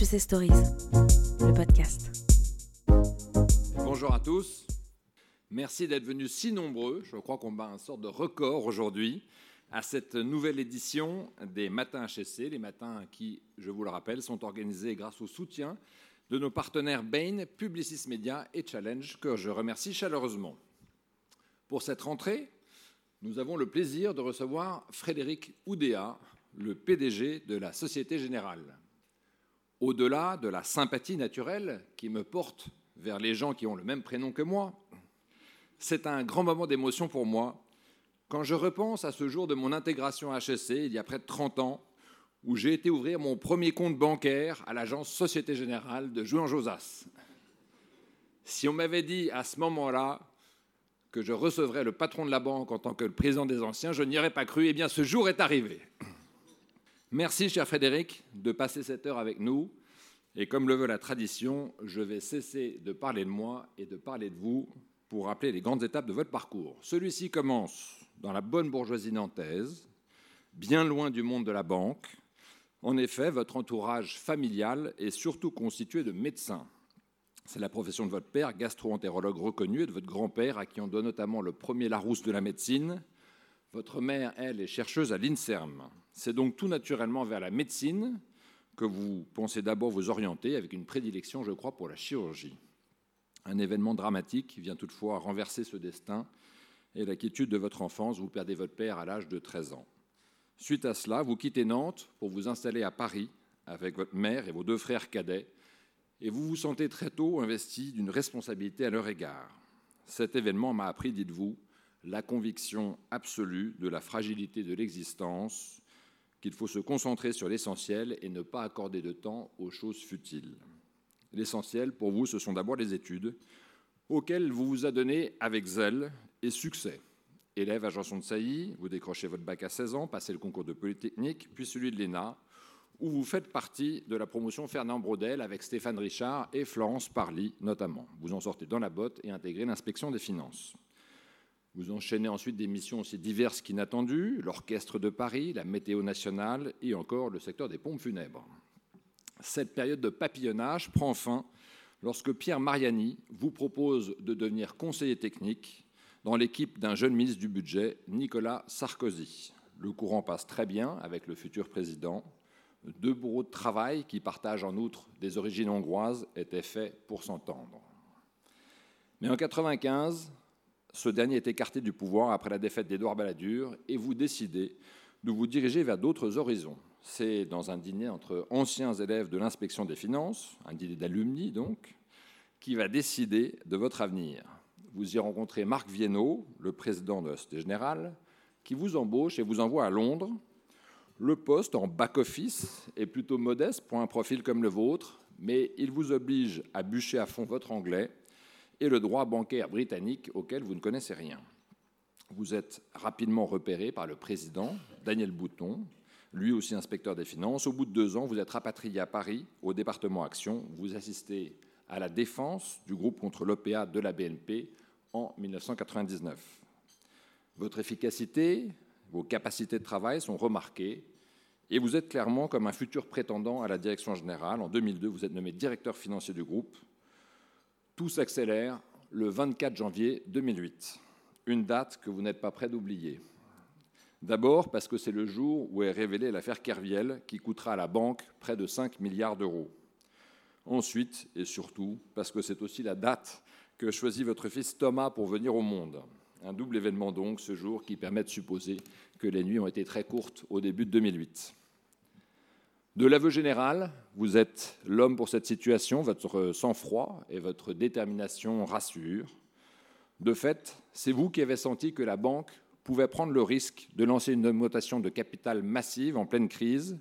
HEC Stories, le podcast. Bonjour à tous. Merci d'être venus si nombreux. Je crois qu'on bat un sort de record aujourd'hui à cette nouvelle édition des Matins HEC, les matins qui, je vous le rappelle, sont organisés grâce au soutien de nos partenaires Bain, Publicis Media et Challenge, que je remercie chaleureusement. Pour cette rentrée, nous avons le plaisir de recevoir Frédéric Oudéa, le PDG de la Société Générale. Au-delà de la sympathie naturelle qui me porte vers les gens qui ont le même prénom que moi, c'est un grand moment d'émotion pour moi quand je repense à ce jour de mon intégration à HEC, il y a près de 30 ans, où j'ai été ouvrir mon premier compte bancaire à l'agence Société Générale de Jouan-Josas. Si on m'avait dit à ce moment-là que je recevrais le patron de la banque en tant que président des anciens, je n'y aurais pas cru. Eh bien, ce jour est arrivé. Merci, cher Frédéric, de passer cette heure avec nous. Et comme le veut la tradition, je vais cesser de parler de moi et de parler de vous pour rappeler les grandes étapes de votre parcours. Celui-ci commence dans la bonne bourgeoisie nantaise, bien loin du monde de la banque. En effet, votre entourage familial est surtout constitué de médecins. C'est la profession de votre père, gastro-entérologue reconnu, et de votre grand-père, à qui on doit notamment le premier Larousse de la médecine. Votre mère, elle, est chercheuse à l'INSERM. C'est donc tout naturellement vers la médecine que vous pensez d'abord vous orienter, avec une prédilection, je crois, pour la chirurgie. Un événement dramatique vient toutefois renverser ce destin, et la quiétude de votre enfance, vous perdez votre père à l'âge de 13 ans. Suite à cela, vous quittez Nantes pour vous installer à Paris avec votre mère et vos deux frères cadets, et vous vous sentez très tôt investi d'une responsabilité à leur égard. Cet événement m'a appris, dites-vous, la conviction absolue de la fragilité de l'existence, qu'il faut se concentrer sur l'essentiel et ne pas accorder de temps aux choses futiles. L'essentiel, pour vous, ce sont d'abord les études, auxquelles vous vous adonnez avec zèle et succès. Élève à Janson de Sailly, vous décrochez votre bac à 16 ans, passez le concours de Polytechnique, puis celui de l'ENA, où vous faites partie de la promotion Fernand Braudel avec Stéphane Richard et Florence Parly notamment. Vous en sortez dans la botte et intégrez l'inspection des finances. Vous enchaînez ensuite des missions aussi diverses qu'inattendues, l'Orchestre de Paris, la Météo nationale et encore le secteur des pompes funèbres. Cette période de papillonnage prend fin lorsque Pierre Mariani vous propose de devenir conseiller technique dans l'équipe d'un jeune ministre du Budget, Nicolas Sarkozy. Le courant passe très bien avec le futur président. Deux bourreaux de travail qui partagent en outre des origines hongroises étaient faits pour s'entendre. Mais en 1995, ce dernier est écarté du pouvoir après la défaite d'Édouard Balladur et vous décidez de vous diriger vers d'autres horizons. C'est dans un dîner entre anciens élèves de l'inspection des finances, un dîner d'alumni donc, qui va décider de votre avenir. Vous y rencontrez Marc Viennot, le président de la Société Générale, qui vous embauche et vous envoie à Londres. Le poste en back-office est plutôt modeste pour un profil comme le vôtre, mais il vous oblige à bûcher à fond votre anglais et le droit bancaire britannique auquel vous ne connaissez rien. Vous êtes rapidement repéré par le président, Daniel Bouton, lui aussi inspecteur des finances. Au bout de deux ans, vous êtes rapatrié à Paris, au département Action. Vous assistez à la défense du groupe contre l'OPA de la BNP en 1999. Votre efficacité, vos capacités de travail sont remarquées et vous êtes clairement comme un futur prétendant à la direction générale. En 2002, vous êtes nommé directeur financier du groupe. Tout s'accélère le 24 janvier 2008, une date que vous n'êtes pas prêt d'oublier. D'abord parce que c'est le jour où est révélée l'affaire Kerviel qui coûtera à la banque près de 5 milliards d'euros. Ensuite et surtout parce que c'est aussi la date que choisit votre fils Thomas pour venir au monde. Un double événement donc ce jour qui permet de supposer que les nuits ont été très courtes au début de 2008. De l'aveu général, vous êtes l'homme pour cette situation, votre sang-froid et votre détermination rassurent. De fait, c'est vous qui avez senti que la banque pouvait prendre le risque de lancer une augmentation de capital massive en pleine crise,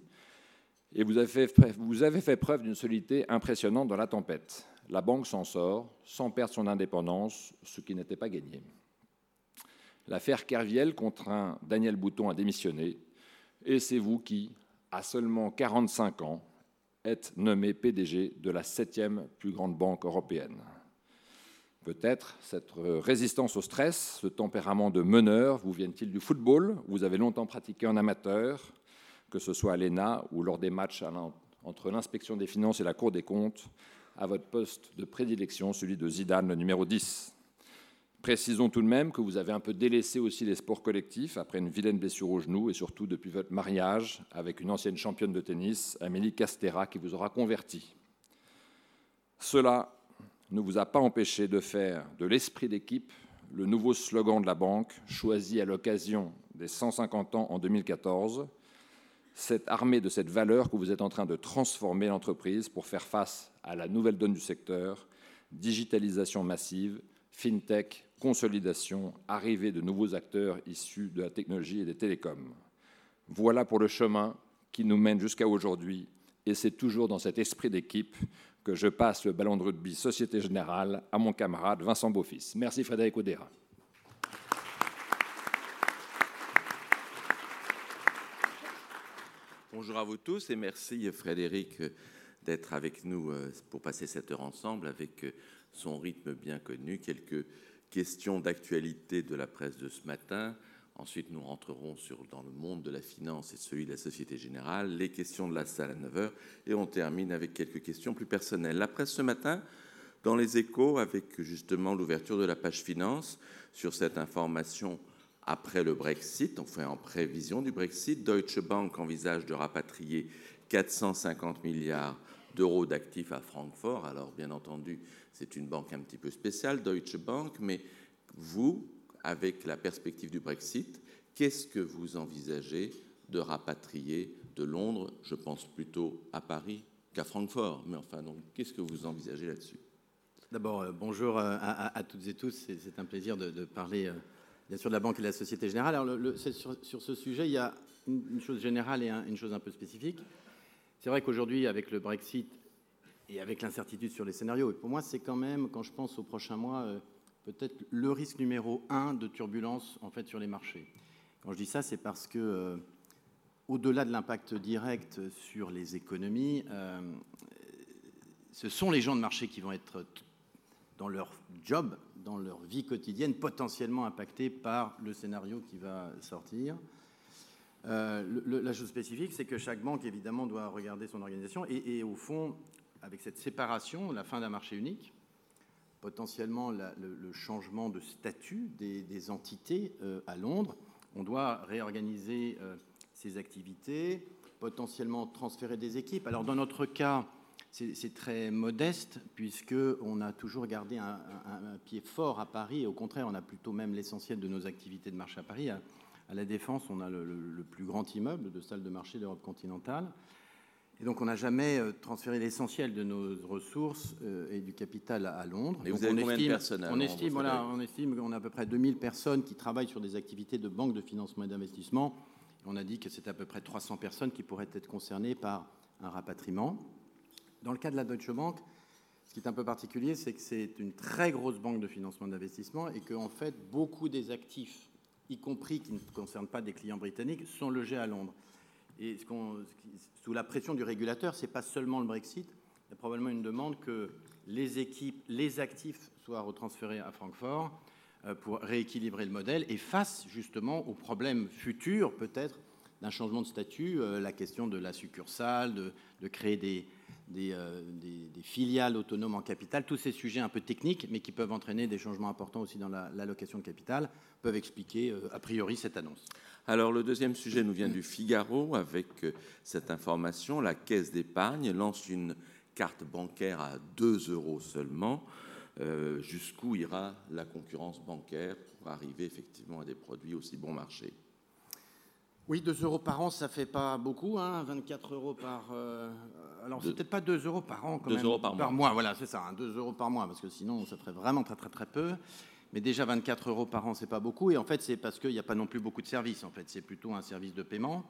et vous avez fait, vous avez fait preuve d'une solidité impressionnante dans la tempête. La banque s'en sort sans perdre son indépendance, ce qui n'était pas gagné. L'affaire Kerviel contraint Daniel Bouton à démissionner, et c'est vous qui, à seulement 45 ans, êtes nommé PDG de la septième plus grande banque européenne. Peut-être cette résistance au stress, ce tempérament de meneur, vous viennent-ils du football? Vous avez longtemps pratiqué en amateur, que ce soit à l'ENA ou lors des matchs entre l'inspection des finances et la Cour des comptes, à votre poste de prédilection, celui de Zidane, le numéro 10. Précisons tout de même que vous avez un peu délaissé aussi les sports collectifs après une vilaine blessure au genou et surtout depuis votre mariage avec une ancienne championne de tennis, Amélie Castera, qui vous aura converti. Cela ne vous a pas empêché de faire de l'esprit d'équipe le nouveau slogan de la banque, choisi à l'occasion des 150 ans en 2014, cette armée de cette valeur que vous êtes en train de transformer l'entreprise pour faire face à la nouvelle donne du secteur, digitalisation massive, fintech, consolidation, arrivée de nouveaux acteurs issus de la technologie et des télécoms. Voilà pour le chemin qui nous mène jusqu'à aujourd'hui, et c'est toujours dans cet esprit d'équipe que je passe le ballon de rugby Société Générale à mon camarade Vincent Beaufils. Merci Frédéric Odera. Bonjour à vous tous et merci Frédéric d'être avec nous euh, pour passer cette heure ensemble avec euh, son rythme bien connu. Quelques questions d'actualité de la presse de ce matin. Ensuite, nous rentrerons dans le monde de la finance et celui de la Société Générale, les questions de la salle à 9h, et on termine avec quelques questions plus personnelles. La presse ce matin, dans les échos, avec justement l'ouverture de la page finance sur cette information après le Brexit, enfin en prévision du Brexit, Deutsche Bank envisage de rapatrier 450 milliards d'euros d'actifs à Francfort. Alors, bien entendu, c'est une banque un petit peu spéciale, Deutsche Bank, mais vous, avec la perspective du Brexit, qu'est-ce que vous envisagez de rapatrier de Londres Je pense plutôt à Paris qu'à Francfort, mais enfin, donc, qu'est-ce que vous envisagez là-dessus? D'abord, euh, bonjour euh, à, toutes et tous. C'est un plaisir de, parler, euh, bien sûr, de la Banque et de la Société Générale. Alors, sur, ce sujet, il y a une, chose générale et une chose un peu spécifique. C'est vrai qu'aujourd'hui, avec le Brexit et avec l'incertitude sur les scénarios, pour moi, c'est quand même, quand je pense aux prochains mois, peut-être le risque numéro un de turbulence en fait sur les marchés. Quand je dis ça, c'est parce que euh, au-delà de l'impact direct sur les économies, euh, ce sont les gens de marché qui vont être dans leur job, dans leur vie quotidienne, potentiellement impactés par le scénario qui va sortir. Euh, la chose spécifique, c'est que chaque banque, évidemment, doit regarder son organisation et, au fond, avec cette séparation, la fin d'un marché unique, potentiellement le, changement de statut des, entités euh, à Londres. On doit réorganiser euh, ces activités, potentiellement transférer des équipes. Alors dans notre cas, c'est très modeste puisqu'on a toujours gardé un, pied fort à Paris et au contraire, on a plutôt même l'essentiel de nos activités de marché à Paris. À, la Défense, on a le, le, plus grand immeuble de salle de marché d'Europe continentale. Et donc, on n'a jamais euh, transféré l'essentiel de nos ressources euh, et du capital à Londres. Et vous avez combien de personnes On estime, voilà, on estime qu'on a à peu près 2000 personnes qui travaillent sur des activités de banque de financement et d'investissement. On a dit que c'est à peu près 300 personnes qui pourraient être concernées par un rapatriement. Dans le cas de la Deutsche Bank, ce qui est un peu particulier, c'est que c'est une très grosse banque de financement d'investissement et qu'en fait, beaucoup des actifs, y compris qui ne concernent pas des clients britanniques, sont logés à Londres. Et sous la pression du régulateur, ce n'est pas seulement le Brexit, il y a probablement une demande que les équipes, les actifs soient retransférés à Francfort euh, pour rééquilibrer le modèle et face justement aux problèmes futurs peut-être d'un changement de statut, euh, la question de la succursale, de, créer des, euh, des, filiales autonomes en capital, tous ces sujets un peu techniques, mais qui peuvent entraîner des changements importants aussi dans l'allocation de capital, peuvent expliquer a priori cette annonce. Alors le deuxième sujet nous vient du Figaro avec euh, cette information. La Caisse d'épargne lance une carte bancaire à 2 euros seulement. Euh, jusqu'où ira la concurrence bancaire pour arriver effectivement à des produits aussi bon marché? Oui, 2 euros par an, ça fait pas beaucoup, hein, 24 euros par. Euh, alors, c'est peut-être pas 2 euros par an, quand 2 euros par, mois. Voilà, c'est ça, 2 hein, euros par mois, parce que sinon, ça ferait vraiment très, très, très peu. Mais déjà 24 euros par an, c'est pas beaucoup. Et en fait, c'est parce qu'il n'y a pas non plus beaucoup de services. En fait, c'est plutôt un service de paiement.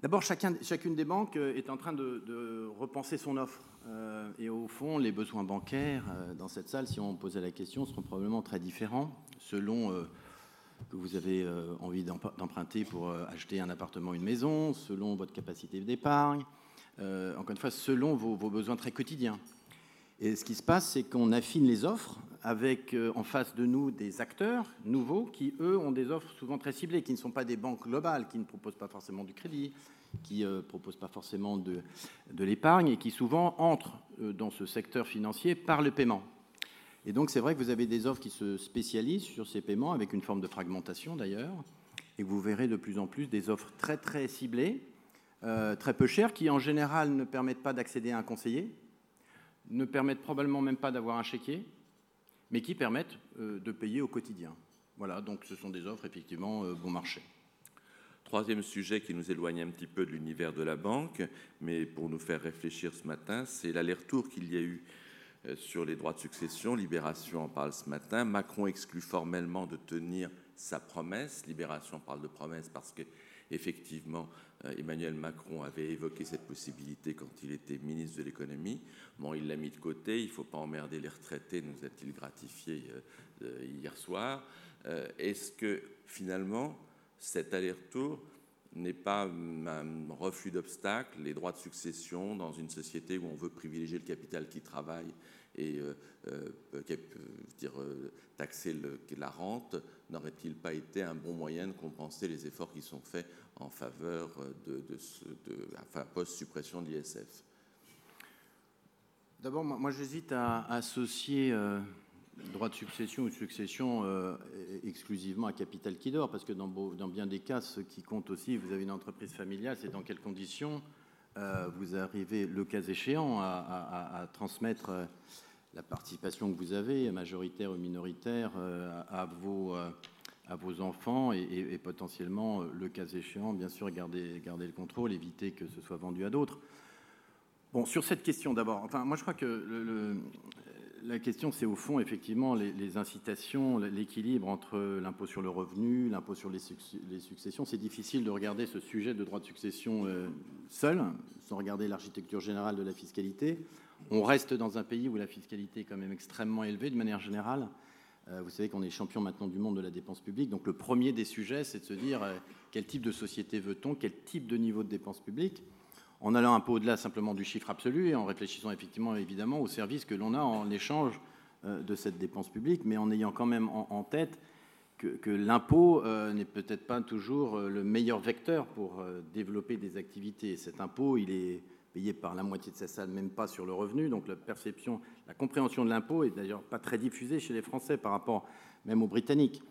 D'abord, chacune des banques euh, est en train de, repenser son offre. Euh, et au fond, les besoins bancaires euh, dans cette salle, si on posait la question, seront probablement très différents selon que vous avez envie d'emprunter pour acheter un appartement, une maison, selon votre capacité d'épargne, encore une fois, selon vos besoins très quotidiens. Et ce qui se passe, c'est qu'on affine les offres avec euh, en face de nous des acteurs nouveaux qui, eux, ont des offres souvent très ciblées, qui ne sont pas des banques globales, qui ne proposent pas forcément du crédit, qui ne proposent pas forcément de, de l'épargne et qui souvent entrent dans ce secteur financier par le paiement. Et donc, c'est vrai que vous avez des offres qui se spécialisent sur ces paiements, avec une forme de fragmentation d'ailleurs, et vous verrez de plus en plus des offres très très ciblées, euh, très peu chères, qui en général ne permettent pas d'accéder à un conseiller, ne permettent probablement même pas d'avoir un chéquier, mais qui permettent euh, de payer au quotidien. Voilà, donc ce sont des offres effectivement euh, bon marché. Troisième sujet qui nous éloigne un petit peu de l'univers de la banque, mais pour nous faire réfléchir ce matin, c'est l'aller-retour qu'il y a eu sur les droits de succession. Libération en parle ce matin. Macron exclut formellement de tenir sa promesse. Libération parle de promesse parce que effectivement, euh, Emmanuel Macron avait évoqué cette possibilité quand il était ministre de l'économie. Bon, il l'a mis de côté. Il ne faut pas emmerder les retraités, nous a-t-il gratifié euh, euh, hier soir. Est-ce que finalement, cet aller-retour n'est pas un refus d'obstacles, les droits de succession dans une société où on veut privilégier le capital qui travaille et euh, euh, dire, euh, taxer la rente n'aurait-il pas été un bon moyen de compenser les efforts qui sont faits en faveur de, enfin, post-suppression de l'ISF? D'abord, moi, j'hésite à associer droit de succession ou succession exclusivement à capital qui dort, parce que dans, dans, bien des cas, ce qui compte aussi, vous avez une entreprise familiale, c'est dans quelles conditions vous arrivez, le cas échéant, à transmettre la participation que vous avez, majoritaire ou minoritaire, euh, à, vos, euh, enfants et, potentiellement, euh, le cas échéant, bien sûr, garder, garder le contrôle, éviter que ce soit vendu à d'autres. Bon, sur cette question d'abord, enfin, moi je crois que le, la question, c'est au fond effectivement les, incitations, l'équilibre entre l'impôt sur le revenu, l'impôt sur les, successions. C'est difficile de regarder ce sujet de droit de succession seul, sans regarder l'architecture générale de la fiscalité. On reste dans un pays où la fiscalité est quand même extrêmement élevée de manière générale. Euh, vous savez qu'on est champion maintenant du monde de la dépense publique. Donc le premier des sujets, c'est de se dire euh, quel type de société veut-on, quel type de niveau de dépense publique, en allant un peu au-delà simplement du chiffre absolu et en réfléchissant effectivement évidemment aux services que l'on a en échange euh, de cette dépense publique, mais en ayant quand même en, tête que, l'impôt n'est peut-être pas toujours le meilleur vecteur pour développer des activités. Cet impôt, il est payé par la moitié de sa salle, même pas sur le revenu. Donc la perception, la compréhension de l'impôt est d'ailleurs pas très diffusée chez les Français par rapport même aux Britanniques.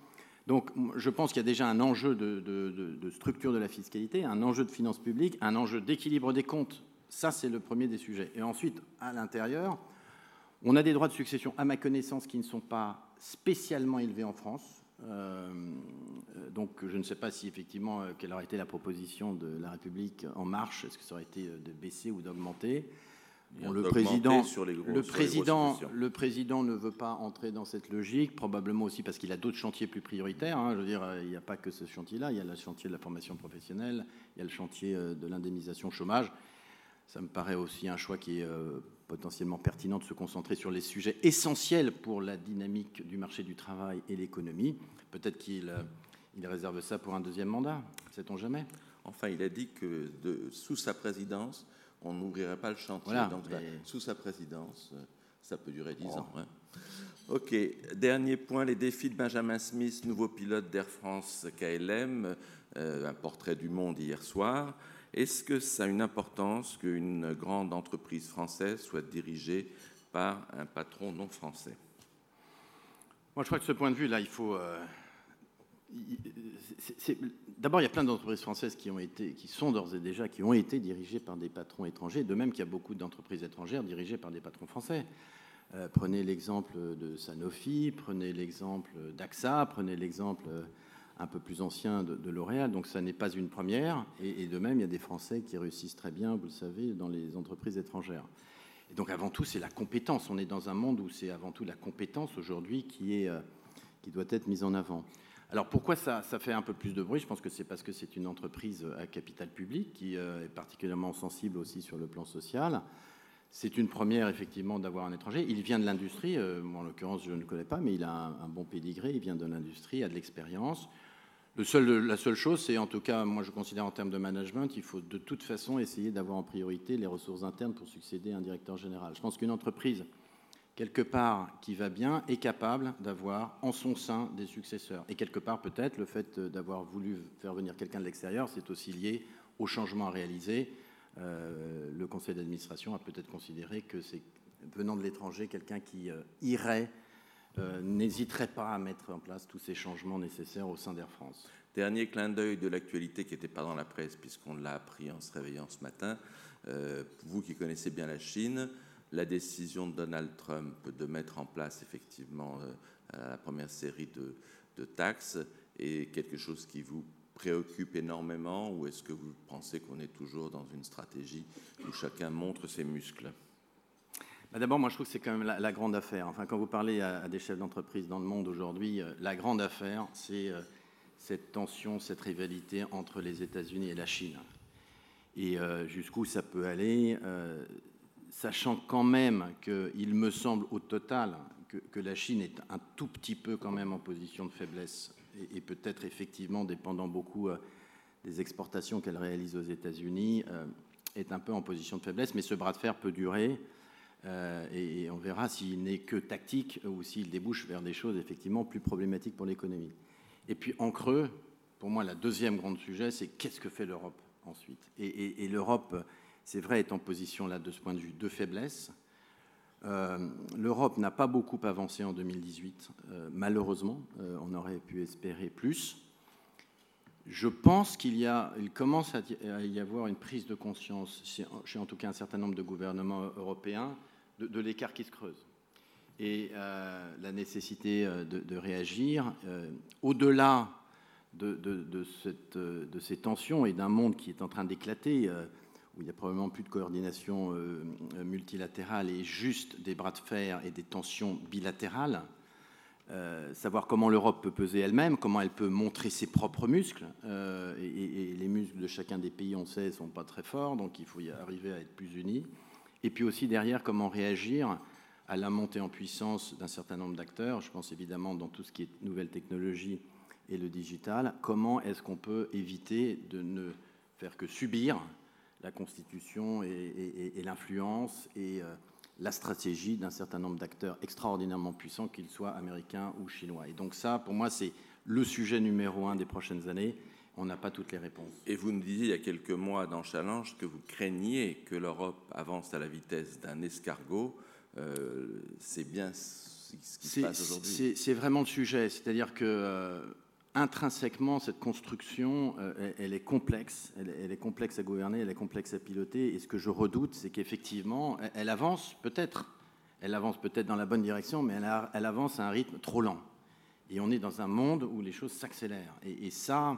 Donc je pense qu'il y a déjà un enjeu de, structure de la fiscalité, un enjeu de finances publiques, un enjeu d'équilibre des comptes. Ça, c'est le premier des sujets. Et ensuite, à l'intérieur, on a des droits de succession, à ma connaissance, qui ne sont pas spécialement élevés en France. Euh, donc je ne sais pas si effectivement euh, quelle aurait été la proposition de la République en marche. Est-ce que ça aurait été euh, de baisser ou d'augmenter? Le, président, le, président, le président ne veut pas entrer dans cette logique, probablement aussi parce qu'il a d'autres chantiers plus prioritaires. Hein. Je veux dire, il n'y a pas que ce chantier-là, il y a le chantier de la formation professionnelle, il y a le chantier de l'indemnisation chômage. Ça me paraît aussi un choix qui est potentiellement pertinent de se concentrer sur les sujets essentiels pour la dynamique du marché du travail et l'économie. Peut-être qu'il il réserve ça pour un deuxième mandat, sait-on jamais? Enfin, il a dit que de, sous sa présidence, on n'ouvrirait pas le chantier. Donc, sous sa présidence, ça peut durer dix ans. Hein. Ok, dernier point, les défis de Benjamin Smith, nouveau pilote d'Air France KLM, euh, un portrait du monde hier soir. Est-ce que ça a une importance qu'une grande entreprise française soit dirigée par un patron non français? Moi, je crois que ce point de vue-là, il faut. Euh, d'abord, il y a plein d'entreprises françaises qui, ont été, qui sont d'ores et déjà, qui ont été dirigées par des patrons étrangers, de même qu'il y a beaucoup d'entreprises étrangères dirigées par des patrons français. Euh, prenez l'exemple de Sanofi, prenez l'exemple d'AXA, prenez l'exemple un peu plus ancien de, L'Oréal, donc ça n'est pas une première. Et, de même, il y a des Français qui réussissent très bien, vous le savez, dans les entreprises étrangères. Et donc avant tout, c'est la compétence. On est dans un monde où c'est avant tout la compétence aujourd'hui qui, euh, qui doit être mise en avant. Alors pourquoi ça, fait un peu plus de bruit? Je pense que c'est parce que c'est une entreprise à capital public qui euh, est particulièrement sensible aussi sur le plan social. C'est une première, effectivement, d'avoir un étranger. Il vient de l'industrie. Euh, en l'occurrence, je ne le connais pas, mais il a un, un bon pédigré. Il vient de l'industrie, a de l'expérience la seule chose, c'est en tout cas, moi je considère en termes de management, il faut de toute façon essayer d'avoir en priorité les ressources internes pour succéder à un directeur général. Je pense qu'une entreprise quelque part qui va bien, est capable d'avoir en son sein des successeurs. Et quelque part, peut-être, le fait d'avoir voulu faire venir quelqu'un de l'extérieur, c'est aussi lié au changement à réaliser. Euh, le conseil d'administration a peut-être considéré que c'est venant de l'étranger quelqu'un qui euh, irait, euh, n'hésiterait pas à mettre en place tous ces changements nécessaires au sein d'Air France. Dernier clin d'œil de l'actualité qui n'était pas dans la presse, puisqu'on l'a appris en se réveillant ce matin. vous qui connaissez bien la Chine, la décision de Donald Trump de mettre en place effectivement euh, la première série de, taxes est quelque chose qui vous préoccupe énormément ou est-ce que vous pensez qu'on est toujours dans une stratégie où chacun montre ses muscles? Bah, D'abord, moi je trouve que c'est quand même la, grande affaire. Enfin, quand vous parlez à, des chefs d'entreprise dans le monde aujourd'hui, euh, la grande affaire, c'est euh, cette tension, cette rivalité entre les États-Unis et la Chine. Et jusqu'où ça peut aller, sachant quand même qu'il me semble au total que, la Chine est un tout petit peu quand même en position de faiblesse et, peut-être effectivement dépendant beaucoup euh, des exportations qu'elle réalise aux États-Unis, euh, est un peu en position de faiblesse, mais ce bras de fer peut durer. Euh, et, on verra s'il n'est que tactique ou s'il débouche vers des choses effectivement plus problématiques pour l'économie. Et puis en creux, pour moi, la deuxième grande sujet, c'est qu'est-ce que fait l'Europe ensuite? Et, l'Europe c'est vrai, est en position là de ce point de vue de faiblesse. Euh, L'Europe n'a pas beaucoup avancé en 2018, euh, malheureusement. Euh, on aurait pu espérer plus. Je pense qu'il il commence à y avoir une prise de conscience chez, en tout cas un certain nombre de gouvernements européens de, l'écart qui se creuse et la nécessité de, réagir au-delà de, de, ces tensions et d'un monde qui est en train d'éclater où il n'y a probablement plus de coordination euh, multilatérale et juste des bras de fer et des tensions bilatérales. Euh, savoir comment l'Europe peut peser elle-même, comment elle peut montrer ses propres muscles. Euh, et, les muscles de chacun des pays, on sait, ne sont pas très forts, donc il faut y arriver à être plus unis. Et puis aussi derrière, comment réagir à la montée en puissance d'un certain nombre d'acteurs. Je pense évidemment dans tout ce qui est nouvelles technologies et le digital. Comment est-ce qu'on peut éviter de ne faire que subir la constitution et, l'influence et euh, la stratégie d'un certain nombre d'acteurs extraordinairement puissants, qu'ils soient américains ou chinois. Et donc ça, pour moi, c'est le sujet numéro un des prochaines années. On n'a pas toutes les réponses. Et vous nous disiez il y a quelques mois dans Challenge que vous craigniez que l'Europe avance à la vitesse d'un escargot. Euh, c'est bien ce qui se passe aujourd'hui. C'est vraiment le sujet. C'est-à-dire que euh, intrinsèquement, cette construction, euh, elle, est complexe. Elle, est complexe à gouverner, elle est complexe à piloter. Et ce que je redoute, c'est qu'effectivement, elle, avance peut-être, elle avance peut-être dans la bonne direction, mais elle, avance à un rythme trop lent. Et on est dans un monde où les choses s'accélèrent. Et, ça,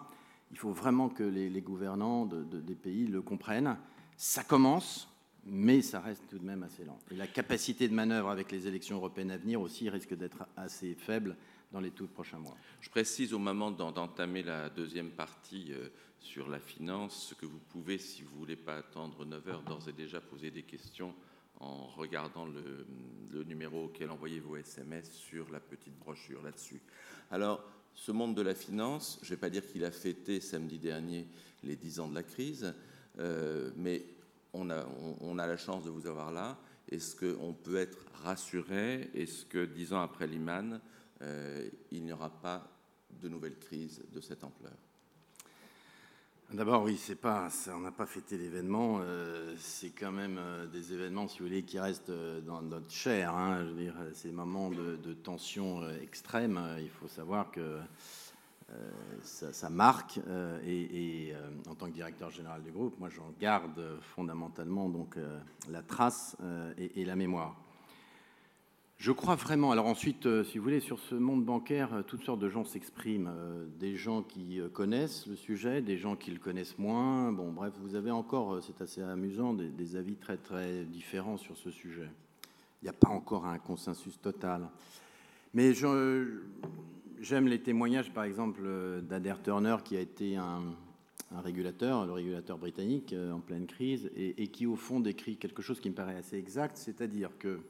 il faut vraiment que les, gouvernants des pays le comprennent. Ça commence, mais ça reste tout de même assez lent. Et la capacité de manœuvre avec les élections européennes à venir aussi risque d'être assez faible dans les tout prochains mois. Je précise au moment d'entamer la deuxième partie euh, sur la finance, ce que vous pouvez, si vous ne voulez pas attendre 9 heures, d'ores et déjà poser des questions en regardant le, numéro auquel envoyez vos SMS sur la petite brochure là-dessus. Alors, ce monde de la finance, je ne vais pas dire qu'il a fêté samedi dernier les 10 ans de la crise, euh, mais on a, la chance de vous avoir là. Est-ce qu'on peut être rassuré? Est-ce que, dix ans après Lehman, il n'y aura pas de nouvelle crise de cette ampleur. D'abord, oui, pas, on n'a pas fêté l'événement. Euh, c'est quand même euh, des événements, si vous voulez, qui restent dans notre chair. Hein. ces moments de, tension extrême. il faut savoir que ça, marque. et, en tant que directeur général du groupe, moi, j'en garde fondamentalement donc la trace et, la mémoire. Je crois vraiment. Alors ensuite, euh, si vous voulez, sur ce monde bancaire, euh, toutes sortes de gens s'expriment. Euh, des gens qui connaissent le sujet, des gens qui le connaissent moins. Bon, bref, vous avez encore, c'est assez amusant, des, avis très très différents sur ce sujet. Il n'y a pas encore un consensus total. Mais j'aime les témoignages, par exemple, d'Adair Turner, qui a été un, régulateur, le régulateur britannique, en pleine crise, et, et qui, au fond, décrit quelque chose qui me paraît assez exact, c'est-à-dire que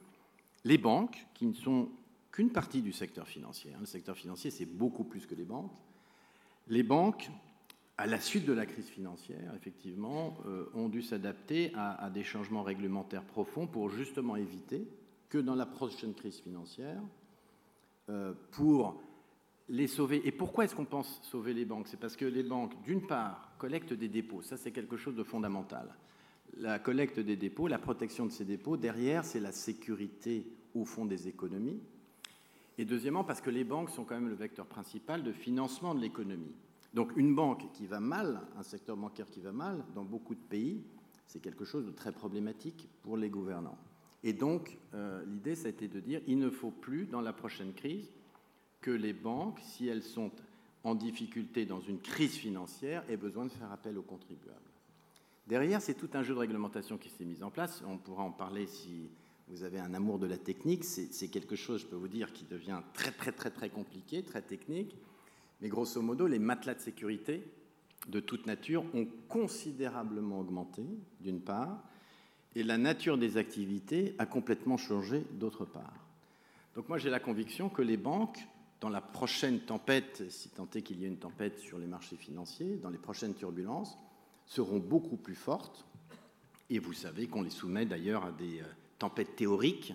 les banques, qui ne sont qu'une partie du secteur financier, hein, le secteur financier c'est beaucoup plus que les banques, les banques, à la suite de la crise financière, effectivement, euh, ont dû s'adapter à, des changements réglementaires profonds pour justement éviter que dans la prochaine crise financière euh, pour les sauver. Et pourquoi est-ce qu'on pense sauver les banques? C'est parce que les banques, d'une part, collectent des dépôts. Ça, c'est quelque chose de fondamental. La collecte des dépôts, la protection de ces dépôts, derrière, c'est la sécurité au fond des économies. Et deuxièmement, parce que les banques sont quand même le vecteur principal de financement de l'économie. Donc une banque qui va mal, un secteur bancaire qui va mal, dans beaucoup de pays, c'est quelque chose de très problématique pour les gouvernants. Et donc, euh, l'idée, ça a été de dire, il ne faut plus, dans la prochaine crise, que les banques, si elles sont en difficulté dans une crise financière, aient besoin de faire appel aux contribuables. Derrière, c'est tout un jeu de réglementation qui s'est mis en place. On pourra en parler si vous avez un amour de la technique. C'est quelque chose, je peux vous dire, qui devient très, très, très, très compliqué, très technique. Mais grosso modo, les matelas de sécurité de toute nature ont considérablement augmenté, d'une part, et la nature des activités a complètement changé, d'autre part. Donc moi, j'ai la conviction que les banques, dans la prochaine tempête, si tant est qu'il y ait une tempête sur les marchés financiers, dans les prochaines turbulences, seront beaucoup plus fortes. Et vous savez qu'on les soumet d'ailleurs à des tempêtes théoriques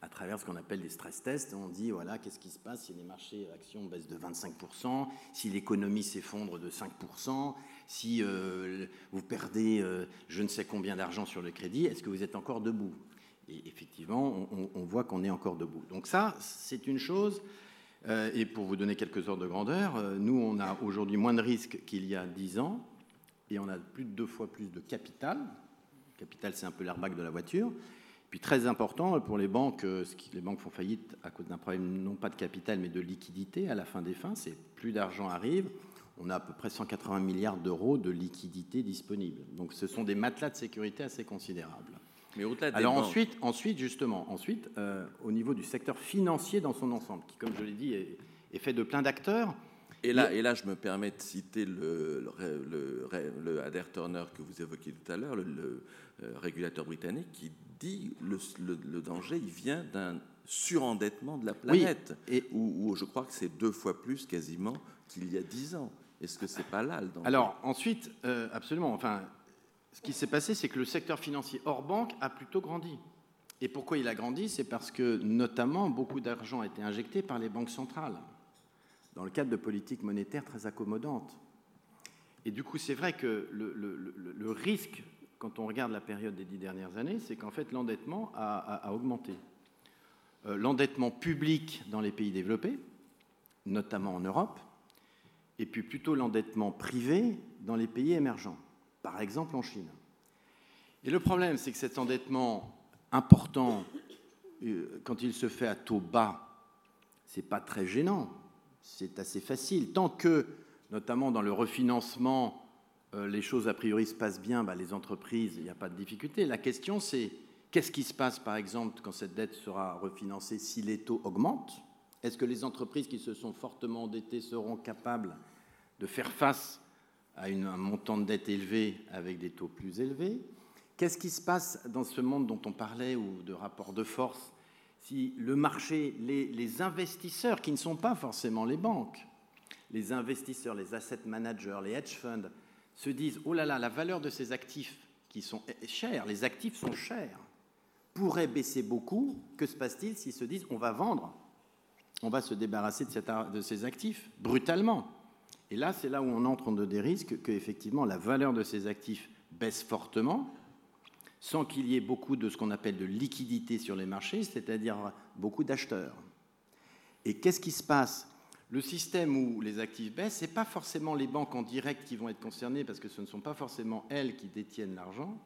à travers ce qu'on appelle des stress tests. On dit, voilà, qu'est-ce qui se passe si les marchés actions baissent de 25%, si l'économie s'effondre de 5%, si euh, vous perdez euh, je ne sais combien d'argent sur le crédit, est-ce que vous êtes encore debout? Et effectivement, on, voit qu'on est encore debout. Donc ça, c'est une chose. Euh, et pour vous donner quelques ordres de grandeur, nous, on a aujourd'hui moins de risques qu'il y a 10 ans, et on a plus de deux fois plus de capital. capital, c'est un peu l'airbag de la voiture. Puis très important pour les banques, euh, ce qui, les banques font faillite à cause d'un problème non pas de capital mais de liquidité à la fin des fins, c'est plus d'argent arrive. On a à peu près 180 milliards d'euros de liquidité disponible. Donc ce sont des matelas de sécurité assez considérables. Mais au-delà Alors ensuite, ensuite, justement, ensuite, euh, au niveau du secteur financier dans son ensemble, qui, comme je l'ai dit, est, fait de plein d'acteurs. Et là, et là, je me permets de citer le, le, le, Adair Turner que vous évoquiez tout à l'heure, le, euh, régulateur britannique, qui dit le, le, danger, il vient d'un surendettement de la planète, et où, je crois que c'est deux fois plus quasiment qu'il y a dix ans. Est-ce que c'est pas là le danger? Alors ensuite, euh, absolument. Enfin, ce qui s'est passé, c'est que le secteur financier hors banque a plutôt grandi. Et pourquoi il a grandi? C'est parce que notamment beaucoup d'argent a été injecté par les banques centrales dans le cadre de politiques monétaires très accommodantes. Et du coup, c'est vrai que le, le, le risque quand on regarde la période des dix dernières années, c'est qu'en fait l'endettement a, augmenté. Euh, l'endettement public dans les pays développés, notamment en Europe, et puis plutôt l'endettement privé dans les pays émergents, par exemple en Chine. Et le problème, c'est que cet endettement important, euh, quand il se fait à taux bas, c'est pas très gênant, c'est assez facile, tant que, notamment dans le refinancement les choses a priori se passent bien, bah, les entreprises, il n'y a pas de difficulté. La question, c'est qu'est-ce qui se passe, par exemple, quand cette dette sera refinancée si les taux augmentent? Est-ce que les entreprises qui se sont fortement endettées seront capables de faire face à un montant de dette élevé avec des taux plus élevés? Qu'est-ce qui se passe dans ce monde dont on parlait ou de rapport de force? Si le marché, les investisseurs qui ne sont pas forcément les banques, les investisseurs, les asset managers, les hedge funds, se disent oh là là, la valeur de ces actifs qui sont chers, les actifs sont chers, pourrait baisser beaucoup. Que se passe-t-il s'ils se disent on va vendre, on va se débarrasser de, ces actifs brutalement? Et là, c'est là où on entre dans des risques que effectivement la valeur de ces actifs baisse fortement, sans qu'il y ait beaucoup de ce qu'on appelle de liquidité sur les marchés, c'est-à-dire beaucoup d'acheteurs. Et qu'est-ce qui se passe le système où les actifs baissent, ce n'est pas forcément les banques en direct qui vont être concernées, parce que ce ne sont pas forcément elles qui détiennent l'argent,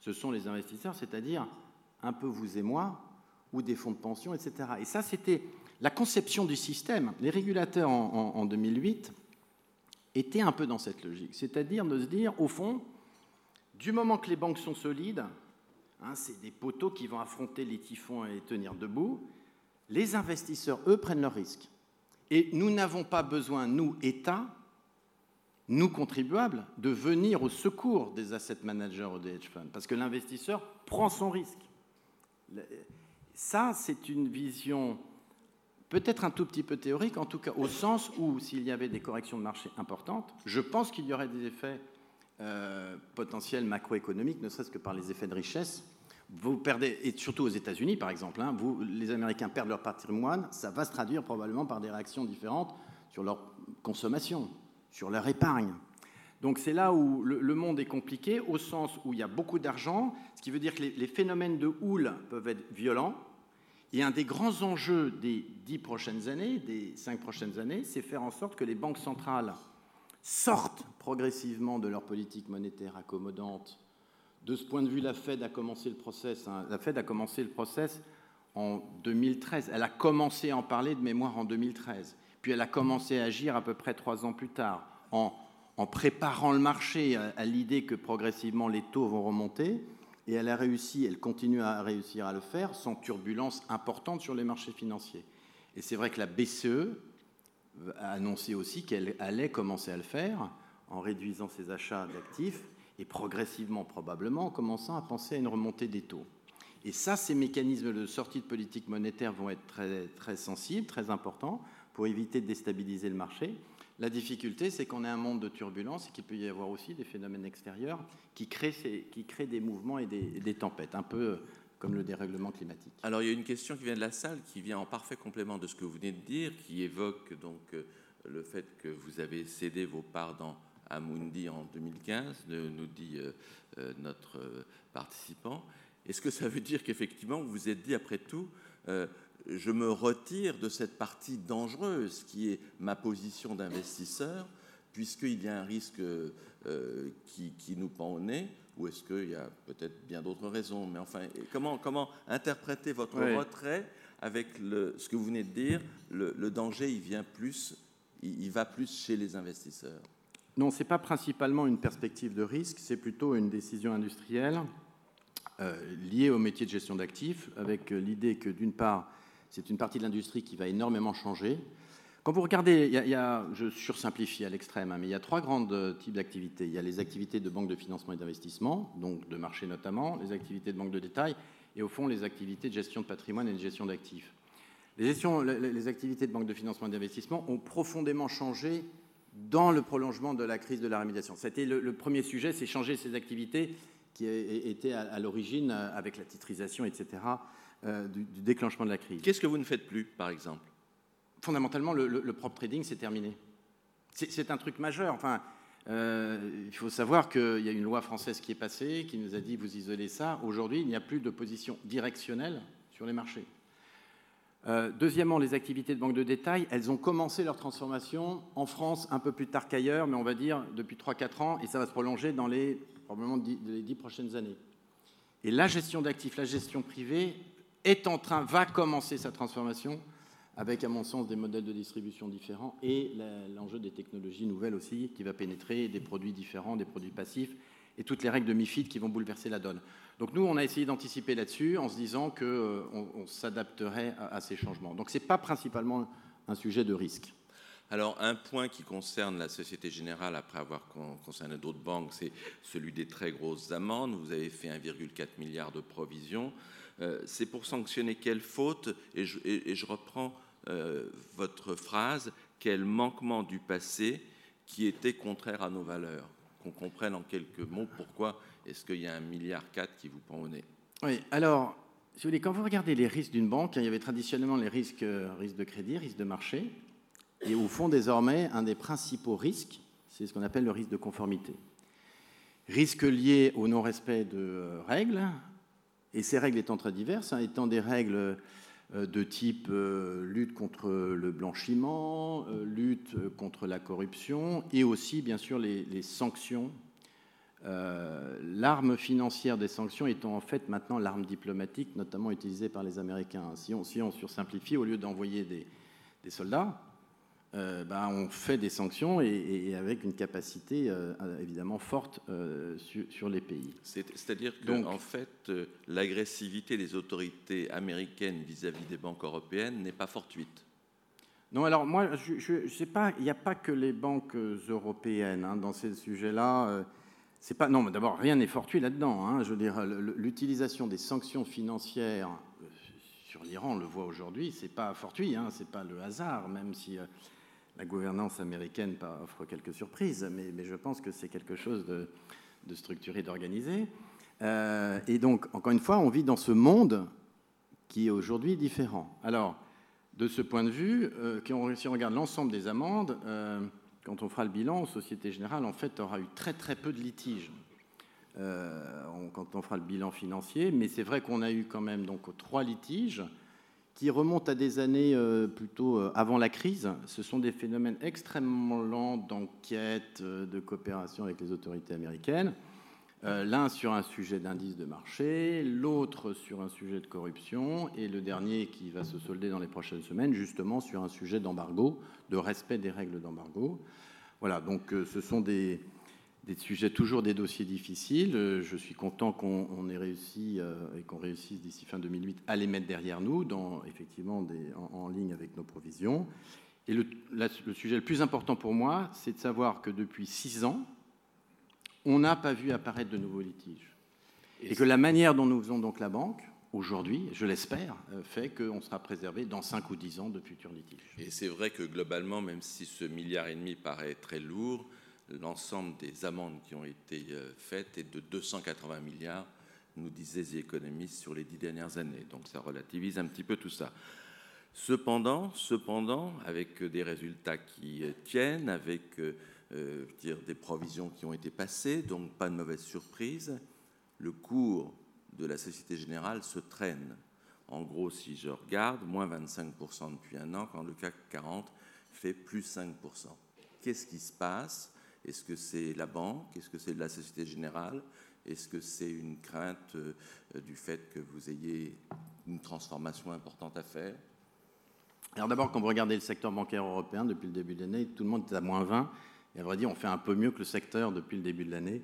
ce sont les investisseurs, c'est-à-dire un peu vous et moi, ou des fonds de pension, etc. Et ça, c'était la conception du système. Les régulateurs en, 2008 étaient un peu dans cette logique, c'est-à-dire de se dire, au fond, du moment que les banques sont solides, hein, c'est des poteaux qui vont affronter les typhons et tenir debout, les investisseurs, eux, prennent leurs risques. Et nous n'avons pas besoin, nous, États, nous, contribuables, de venir au secours des asset managers ou des hedge funds, parce que l'investisseur prend son risque. Ça, c'est une vision peut-être un tout petit peu théorique, en tout cas au sens où, s'il y avait des corrections de marché importantes, je pense qu'il y aurait des effets euh, potentiels macroéconomiques, ne serait-ce que par les effets de richesse vous perdez, et surtout aux États-Unis par exemple, hein, les Américains perdent leur patrimoine, ça va se traduire probablement par des réactions différentes sur leur consommation, sur leur épargne. Donc c'est là où le, monde est compliqué, au sens où il y a beaucoup d'argent, ce qui veut dire que les, les, phénomènes de houle peuvent être violents. Et un des grands enjeux des dix prochaines années, des cinq prochaines années, c'est faire en sorte que les banques centrales sortent progressivement de leur politique monétaire accommodante. De ce point de vue, la Fed a commencé le process. Hein. La Fed a commencé le process en 2013. Elle a commencé à en parler de mémoire en 2013. Puis elle a commencé à agir à peu près trois ans plus tard, en, préparant le marché à, l'idée que progressivement les taux vont remonter. Et elle a réussi, elle continue à réussir à le faire sans turbulence importante sur les marchés financiers. Et c'est vrai que la BCE a annoncé aussi qu'elle allait commencer à le faire en réduisant ses achats d'actifs et progressivement, probablement, en commençant à penser à une remontée des taux. Et ça, ces mécanismes de sortie de politique monétaire vont être très, très sensibles, très importants pour éviter de déstabiliser le marché. La difficulté, c'est qu'on est un monde de turbulence et qu'il peut y avoir aussi des phénomènes extérieurs qui créent, qui créent des mouvements et des, des, tempêtes, un peu comme le dérèglement climatique. Alors il y a une question qui vient de la salle, qui vient en parfait complément de ce que vous venez de dire, qui évoque donc euh, le fait que vous avez cédé vos parts dans Amundi en 2015, nous dit euh, euh, notre participant. Est-ce que ça veut dire qu'effectivement vous vous êtes dit après tout je me retire de cette partie dangereuse qui est ma position d'investisseur, puisqu'il y a un risque euh, qui, nous pend au nez, ou est-ce qu'il y a peut-être bien d'autres raisons? Mais enfin, comment, comment interpréter votre retrait avec le, ce que vous venez de dire? Le, danger, il vient plus, il, va plus chez les investisseurs Non, ce n'est pas principalement une perspective de risque, c'est plutôt une décision industrielle euh, liée au métier de gestion d'actifs, avec l'idée que d'une part, c'est une partie de l'industrie qui va énormément changer. Quand vous regardez, il y a, je sursimplifie à l'extrême, hein, mais il y a trois grands euh, types d'activités. Il y a les activités de banque de financement et d'investissement, donc de marché notamment, les activités de banque de détail, et au fond les activités de gestion de patrimoine et de gestion d'actifs. Les, les, activités de banque de financement et d'investissement ont profondément changé dans le prolongement de la crise de la rémunération. C'était le, premier sujet, c'est changer ces activités qui étaient à l'origine, euh, avec la titrisation, etc., euh, du, déclenchement de la crise. Qu'est-ce que vous ne faites plus, par exemple? Fondamentalement, le, le, prop trading, c'est terminé. C'est un truc majeur. Enfin, euh, il faut savoir qu'il y a une loi française qui est passée, qui nous a dit vous isolez ça. Aujourd'hui, il n'y a plus de position directionnelle sur les marchés. Euh, deuxièmement, les activités de banque de détail, elles ont commencé leur transformation en France un peu plus tard qu'ailleurs, mais on va dire depuis 3-4 ans, et ça va se prolonger dans les probablement les 10 prochaines années. Et la gestion d'actifs, la gestion privée, est en train, va commencer sa transformation avec, à mon sens, des modèles de distribution différents et l'enjeu des technologies nouvelles aussi, qui va pénétrer des produits différents, des produits passifs, et toutes les règles de MIFID qui vont bouleverser la donne. Donc nous, on a essayé d'anticiper là-dessus en se disant qu'on euh, s'adapterait à, ces changements. Donc ce n'est pas principalement un sujet de risque. Alors, un point qui concerne la Société Générale, après avoir concerné d'autres banques, c'est celui des très grosses amendes. Vous avez fait 1,4 milliard de provisions. Euh, c'est pour sanctionner quelle faute, et je, reprends euh, votre phrase, quel manquement du passé qui était contraire à nos valeurs. Qu'on comprenne en quelques mots pourquoi est-ce qu'il y a un milliard quatre qui vous prend au nez? Oui, alors, quand vous regardez les risques d'une banque, il y avait traditionnellement les risques, euh, risques de crédit, risques de marché, et au fond, désormais, un des principaux risques, c'est ce qu'on appelle le risque de conformité. Risque lié au non-respect de règles, et ces règles étant très diverses, hein, étant des règles euh, de type euh, lutte contre le blanchiment, euh, lutte contre la corruption, et aussi, bien sûr, les, sanctions. L'arme financière des sanctions étant en fait maintenant l'arme diplomatique, notamment utilisée par les Américains. Si on, si on sursimplifie, au lieu d'envoyer des soldats, euh, ben, on fait des sanctions et, avec une capacité euh, évidemment forte euh, sur, les pays. C'est-à-dire que en fait, l'agressivité des autorités américaines vis-à-vis des banques européennes n'est pas fortuite. Non, alors moi, je, sais pas, il n'y a pas que les banques européennes hein, dans ces sujets-là. C'est pas non, mais d'abord rien n'est fortuit là-dedans. Hein. je veux l'utilisation des sanctions financières sur l'Iran, on le voit aujourd'hui, c'est pas fortuit, hein, c'est pas le hasard, même si la gouvernance américaine offre quelques surprises, mais, je pense que c'est quelque chose de, structuré, d'organisé. Euh, et donc, encore une fois, on vit dans ce monde qui est aujourd'hui différent. Alors, de ce point de vue, euh, si on regarde l'ensemble des amendes, euh, quand on fera le bilan, Société Générale, en fait, aura eu très peu de litiges. quand on fera le bilan financier, mais c'est vrai qu'on a eu quand même trois litiges qui remontent à des années plutôt avant la crise. Ce sont des phénomènes extrêmement lents d'enquête, de coopération avec les autorités américaines. Euh, l'un sur un sujet d'indice de marché, l'autre sur un sujet de corruption, et le dernier qui va se solder dans les prochaines semaines, justement sur un sujet d'embargo, de respect des règles d'embargo. Voilà, donc euh, ce sont des, sujets, toujours des dossiers difficiles. Euh, je suis content qu'on ait réussi et qu'on réussisse d'ici fin 2008 à les mettre derrière nous, dans, effectivement en, ligne avec nos provisions. Et le sujet le plus important pour moi, c'est de savoir que depuis six ans, on n'a pas vu apparaître de nouveaux litiges. Et, que la manière dont nous faisons donc la banque, aujourd'hui, je l'espère, euh, fait qu'on sera préservé dans 5 ou 10 ans de futurs litiges. Et c'est vrai que globalement, même si ce milliard et demi paraît très lourd, l'ensemble des amendes qui ont été euh, faites est de 280 milliards, nous disaient les économistes, sur les dix dernières années. Donc ça relativise un petit peu tout ça. Cependant, cependant, avec des résultats qui euh, tiennent, avec euh, dire, des provisions qui ont été passées, donc pas de mauvaise surprise. Le cours de la Société Générale se traîne. En gros, si je regarde, moins 25% depuis un an, quand le CAC 40 fait plus 5%. Qu'est-ce qui se passe? Est-ce que c'est la banque? Est-ce que c'est la Société Générale? Est-ce que c'est une crainte euh, du fait que vous ayez une transformation importante à faire? Alors d'abord, quand vous regardez le secteur bancaire européen depuis le début de l'année, tout le monde est à moins 20. Et à vrai dire, on fait un peu mieux que le secteur depuis le début de l'année.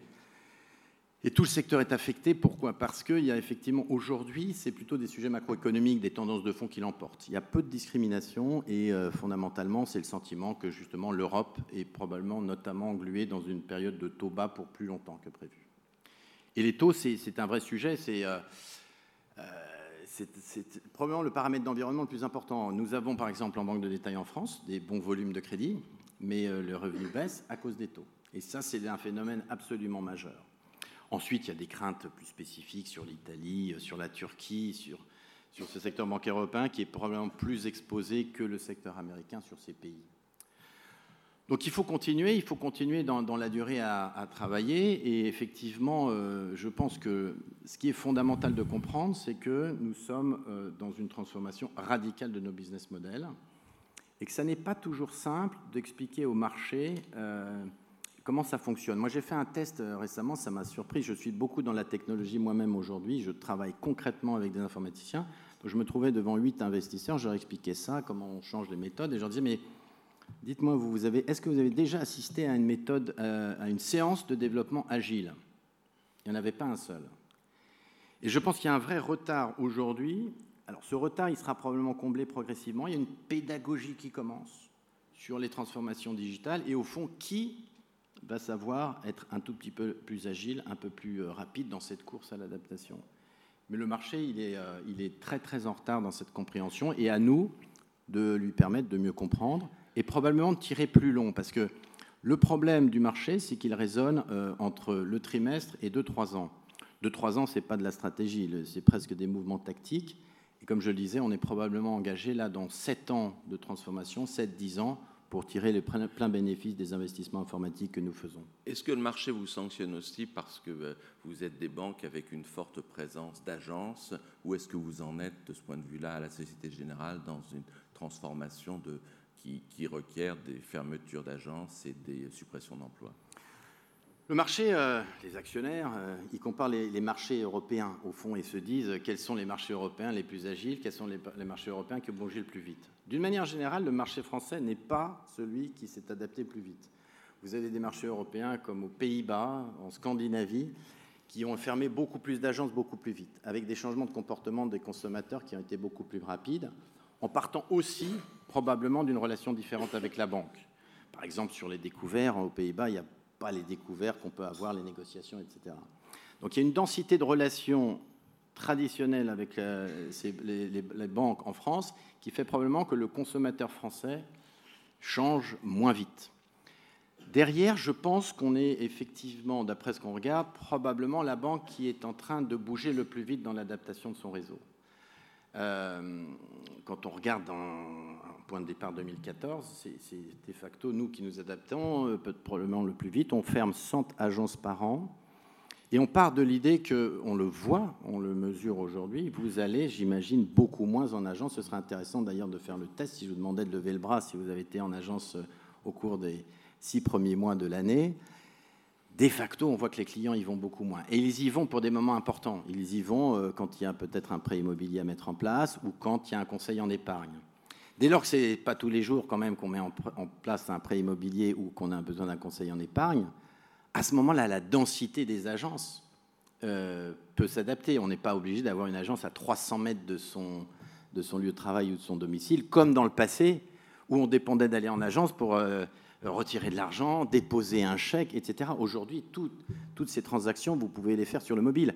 Et tout le secteur est affecté. Pourquoi? Parce qu'il y a effectivement aujourd'hui, c'est plutôt des sujets macroéconomiques, des tendances de fond qui l'emportent. Il y a peu de discrimination et euh, fondamentalement, c'est le sentiment que justement l'Europe est probablement notamment engluée dans une période de taux bas pour plus longtemps que prévu. Et les taux, c'est un vrai sujet. C'est euh, euh, probablement le paramètre d'environnement le plus important. Nous avons par exemple en banque de détail en France des bons volumes de crédit mais euh, le revenu baisse à cause des taux. Et ça, c'est un phénomène absolument majeur. Ensuite, il y a des craintes plus spécifiques sur l'Italie, euh, sur la Turquie, sur, sur ce secteur bancaire européen qui est probablement plus exposé que le secteur américain sur ces pays. Donc il faut continuer, il faut continuer dans, la durée à, travailler. Et effectivement, euh, je pense que ce qui est fondamental de comprendre, c'est que nous sommes dans une transformation radicale de nos business models et que ça n'est pas toujours simple d'expliquer au marché euh, comment ça fonctionne. Moi, j'ai fait un test euh, récemment, ça m'a surpris. Je suis beaucoup dans la technologie moi-même aujourd'hui. Je travaille concrètement avec des informaticiens. Donc, je me trouvais devant huit investisseurs. Je leur expliquais ça, comment on change les méthodes. Et je leur disais, mais dites-moi, vous, vous est-ce que vous avez déjà assisté à une méthode, euh, à une séance de développement agile? Il n'y en avait pas un seul. Et je pense qu'il y a un vrai retard aujourd'hui alors ce retard, il sera probablement comblé progressivement. Il y a une pédagogie qui commence sur les transformations digitales et au fond, qui va savoir être un tout petit peu plus agile, un peu plus euh, rapide dans cette course à l'adaptation. Mais le marché, il est, euh, il est très très en retard dans cette compréhension et à nous de lui permettre de mieux comprendre et probablement de tirer plus long parce que le problème du marché, c'est qu'il résonne euh, entre le trimestre et 2-3 ans. 2-3 ans, ce n'est pas de la stratégie, c'est presque des mouvements tactiques. Comme je le disais, on est probablement engagé là dans 7 ans de transformation, 7-10 ans, pour tirer les pleins bénéfices des investissements informatiques que nous faisons. Est-ce que le marché vous sanctionne aussi parce que euh, vous êtes des banques avec une forte présence d'agences ou est-ce que vous en êtes de ce point de vue-là à la Société Générale dans une transformation qui requiert des fermetures d'agences et des suppressions d'emplois? Le marché, euh, les actionnaires, euh, ils comparent les, marchés européens au fond et se disent euh, quels sont les marchés européens les plus agiles, quels sont les, marchés européens qui ont bougé le plus vite. D'une manière générale, le marché français n'est pas celui qui s'est adapté plus vite. Vous avez des marchés européens comme aux Pays-Bas, en Scandinavie, qui ont fermé beaucoup plus d'agences beaucoup plus vite, avec des changements de comportement des consommateurs qui ont été beaucoup plus rapides, en partant aussi probablement d'une relation différente avec la banque. Par exemple, sur les découverts, aux Pays-Bas, il y a pas les découvertes qu'on peut avoir, les négociations, etc. Donc il y a une densité de relations traditionnelles avec euh, les, banques en France qui fait probablement que le consommateur français change moins vite. Derrière, je pense qu'on est effectivement, d'après ce qu'on regarde, probablement la banque qui est en train de bouger le plus vite dans l'adaptation de son réseau. Euh, quand on regarde un point de départ 2014, c'est de facto nous qui nous adaptons, euh, probablement le plus vite. On ferme 100 agences par an. Et on part de l'idée que, on le voit, on le mesure aujourd'hui, vous allez, j'imagine, beaucoup moins en agence. Ce serait intéressant d'ailleurs de faire le test. Si je vous demandais de lever le bras, si vous avez été en agence euh, au cours des six premiers mois de l'année, de facto, on voit que les clients y vont beaucoup moins. Et ils y vont pour des moments importants. Ils y vont euh, quand il y a peut-être un prêt immobilier à mettre en place ou quand il y a un conseil en épargne. Dès lors que ce n'est pas tous les jours quand même qu'on met en, place un prêt immobilier ou qu'on a besoin d'un conseil en épargne, à ce moment-là, la densité des agences euh, peut s'adapter. On n'est pas obligé d'avoir une agence à 300 mètres de son, lieu de travail ou de son domicile, comme dans le passé, où on dépendait d'aller en agence pour... Euh, retirer de l'argent, déposer un chèque, etc. Aujourd'hui, toutes ces transactions, vous pouvez les faire sur le mobile.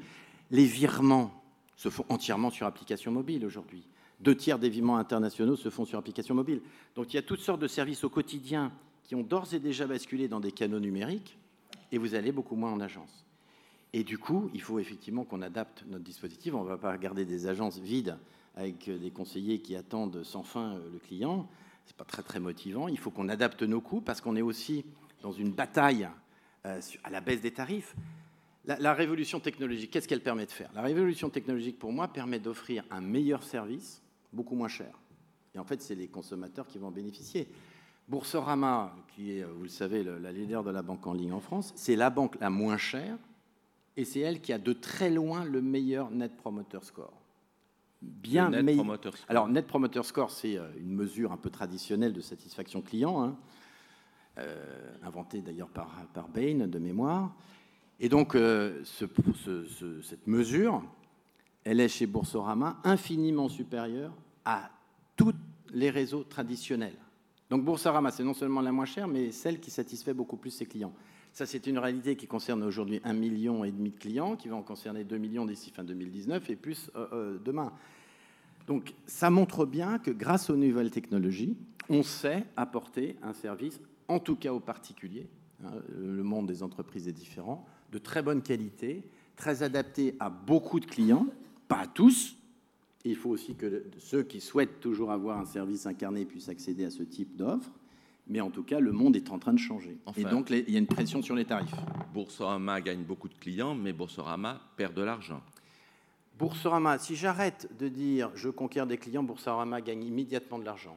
Les virements se font entièrement sur application mobile aujourd'hui. Deux tiers des virements internationaux se font sur application mobile. Donc il y a toutes sortes de services au quotidien qui ont d'ores et déjà basculé dans des canaux numériques et vous allez beaucoup moins en agence. Et du coup, il faut effectivement qu'on adapte notre dispositif. On ne va pas regarder des agences vides avec des conseillers qui attendent sans fin le client c'est pas très très motivant. Il faut qu'on adapte nos coûts parce qu'on est aussi dans une bataille euh, à la baisse des tarifs. La, révolution technologique, qu'est-ce qu'elle permet de faire? La révolution technologique, pour moi, permet d'offrir un meilleur service, beaucoup moins cher. Et en fait, c'est les consommateurs qui vont en bénéficier. Boursorama, qui est, vous le savez, la leader de la banque en ligne en France, c'est la banque la moins chère et c'est elle qui a de très loin le meilleur Net Promoter Score bien net Promoter Score. Alors, Net Promoter Score, c'est euh, une mesure un peu traditionnelle de satisfaction client, hein, euh, inventée d'ailleurs par, par Bain de mémoire. Et donc, euh, cette mesure, elle est chez Boursorama infiniment supérieure à tous les réseaux traditionnels. Donc Boursorama, c'est non seulement la moins chère, mais celle qui satisfait beaucoup plus ses clients. Ça, c'est une réalité qui concerne aujourd'hui un million et demi de clients, qui va en concerner 2 millions d'ici fin 2019 et plus euh, euh, demain. Donc, ça montre bien que grâce aux nouvelles technologies, on sait apporter un service, en tout cas aux particuliers. Hein, le monde des entreprises est différent, de très bonne qualité, très adapté à beaucoup de clients, pas à tous. Il faut aussi que ceux qui souhaitent toujours avoir un service incarné puissent accéder à ce type d'offre mais en tout cas, le monde est en train de changer. et donc, il y a une pression sur les tarifs. Boursorama gagne beaucoup de clients, mais Boursorama perd de l'argent. Boursorama, si j'arrête de dire je conquiers des clients, Boursorama gagne immédiatement de l'argent.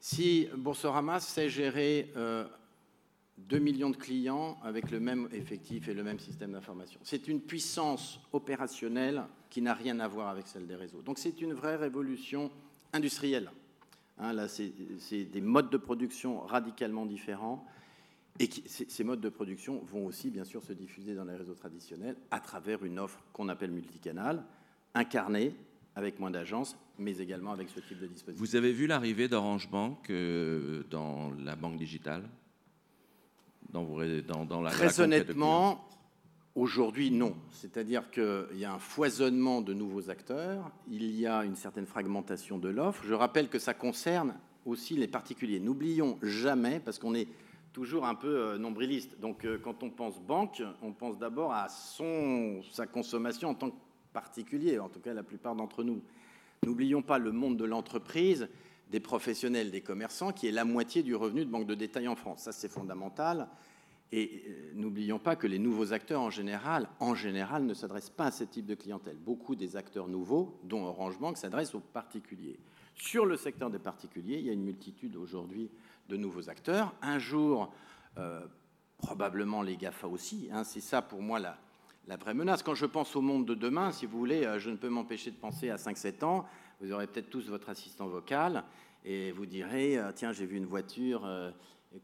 Si Boursorama sait gérer 2 euh, millions de clients avec le même effectif et le même système d'information, c'est une puissance opérationnelle qui n'a rien à voir avec celle des réseaux. Donc c'est une vraie révolution industrielle. Hein, là, c'est des modes de production radicalement différents. Et ces modes de production vont aussi, bien sûr, se diffuser dans les réseaux traditionnels à travers une offre qu'on appelle multicanal, incarnée avec moins d'agences, mais également avec ce type de dispositif. Vous avez vu l'arrivée d'Orange Bank euh, dans la banque digitale? Dans, dans, la, Très honnêtement, Aujourd'hui, non. C'est-à-dire qu'il y a un foisonnement de nouveaux acteurs, il y a une certaine fragmentation de l'offre. Je rappelle que ça concerne aussi les particuliers. N'oublions jamais, parce qu'on est toujours un peu euh, nombriliste, donc euh, quand on pense banque, on pense d'abord à son, sa consommation en tant que particulier, en tout cas la plupart d'entre nous. N'oublions pas le monde de l'entreprise, des professionnels, des commerçants, qui est la moitié du revenu de banque de détail en France. Ça, c'est fondamental. Et euh, n'oublions pas que les nouveaux acteurs, en général, en général, ne s'adressent pas à ce type de clientèle. Beaucoup des acteurs nouveaux, dont Orange Bank, s'adressent aux particuliers. Sur le secteur des particuliers, il y a une multitude aujourd'hui de nouveaux acteurs. Un jour, euh, probablement les GAFA aussi. Hein. c'est ça pour moi la, la, vraie menace. Quand je pense au monde de demain, si vous voulez, euh, je ne peux m'empêcher de penser à 5-7 ans. Vous aurez peut-être tous votre assistant vocal et vous direz, tiens, j'ai vu une voiture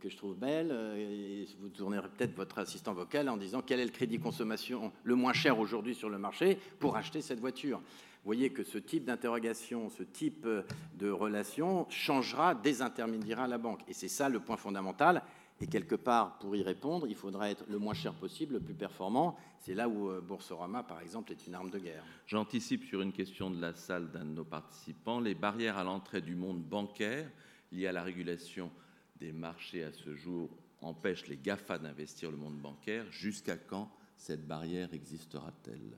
que je trouve belle, euh, et vous tournerez peut-être votre assistant vocal en disant quel est le crédit consommation le moins cher aujourd'hui sur le marché pour acheter cette voiture. Vous voyez que ce type d'interrogation, ce type euh, de relation changera, désintermédiera la banque. Et c'est ça le point fondamental. Et quelque part, pour y répondre, il faudra être le moins cher possible, le plus performant. C'est là où euh, Boursorama, par exemple, est une arme de guerre. J'anticipe sur une question de la salle d'un de nos participants. Les barrières à l'entrée du monde bancaire liées à la régulation des marchés à ce jour empêche les GAFA d'investir le monde bancaire. Jusqu'à quand cette barrière existera-t-elle?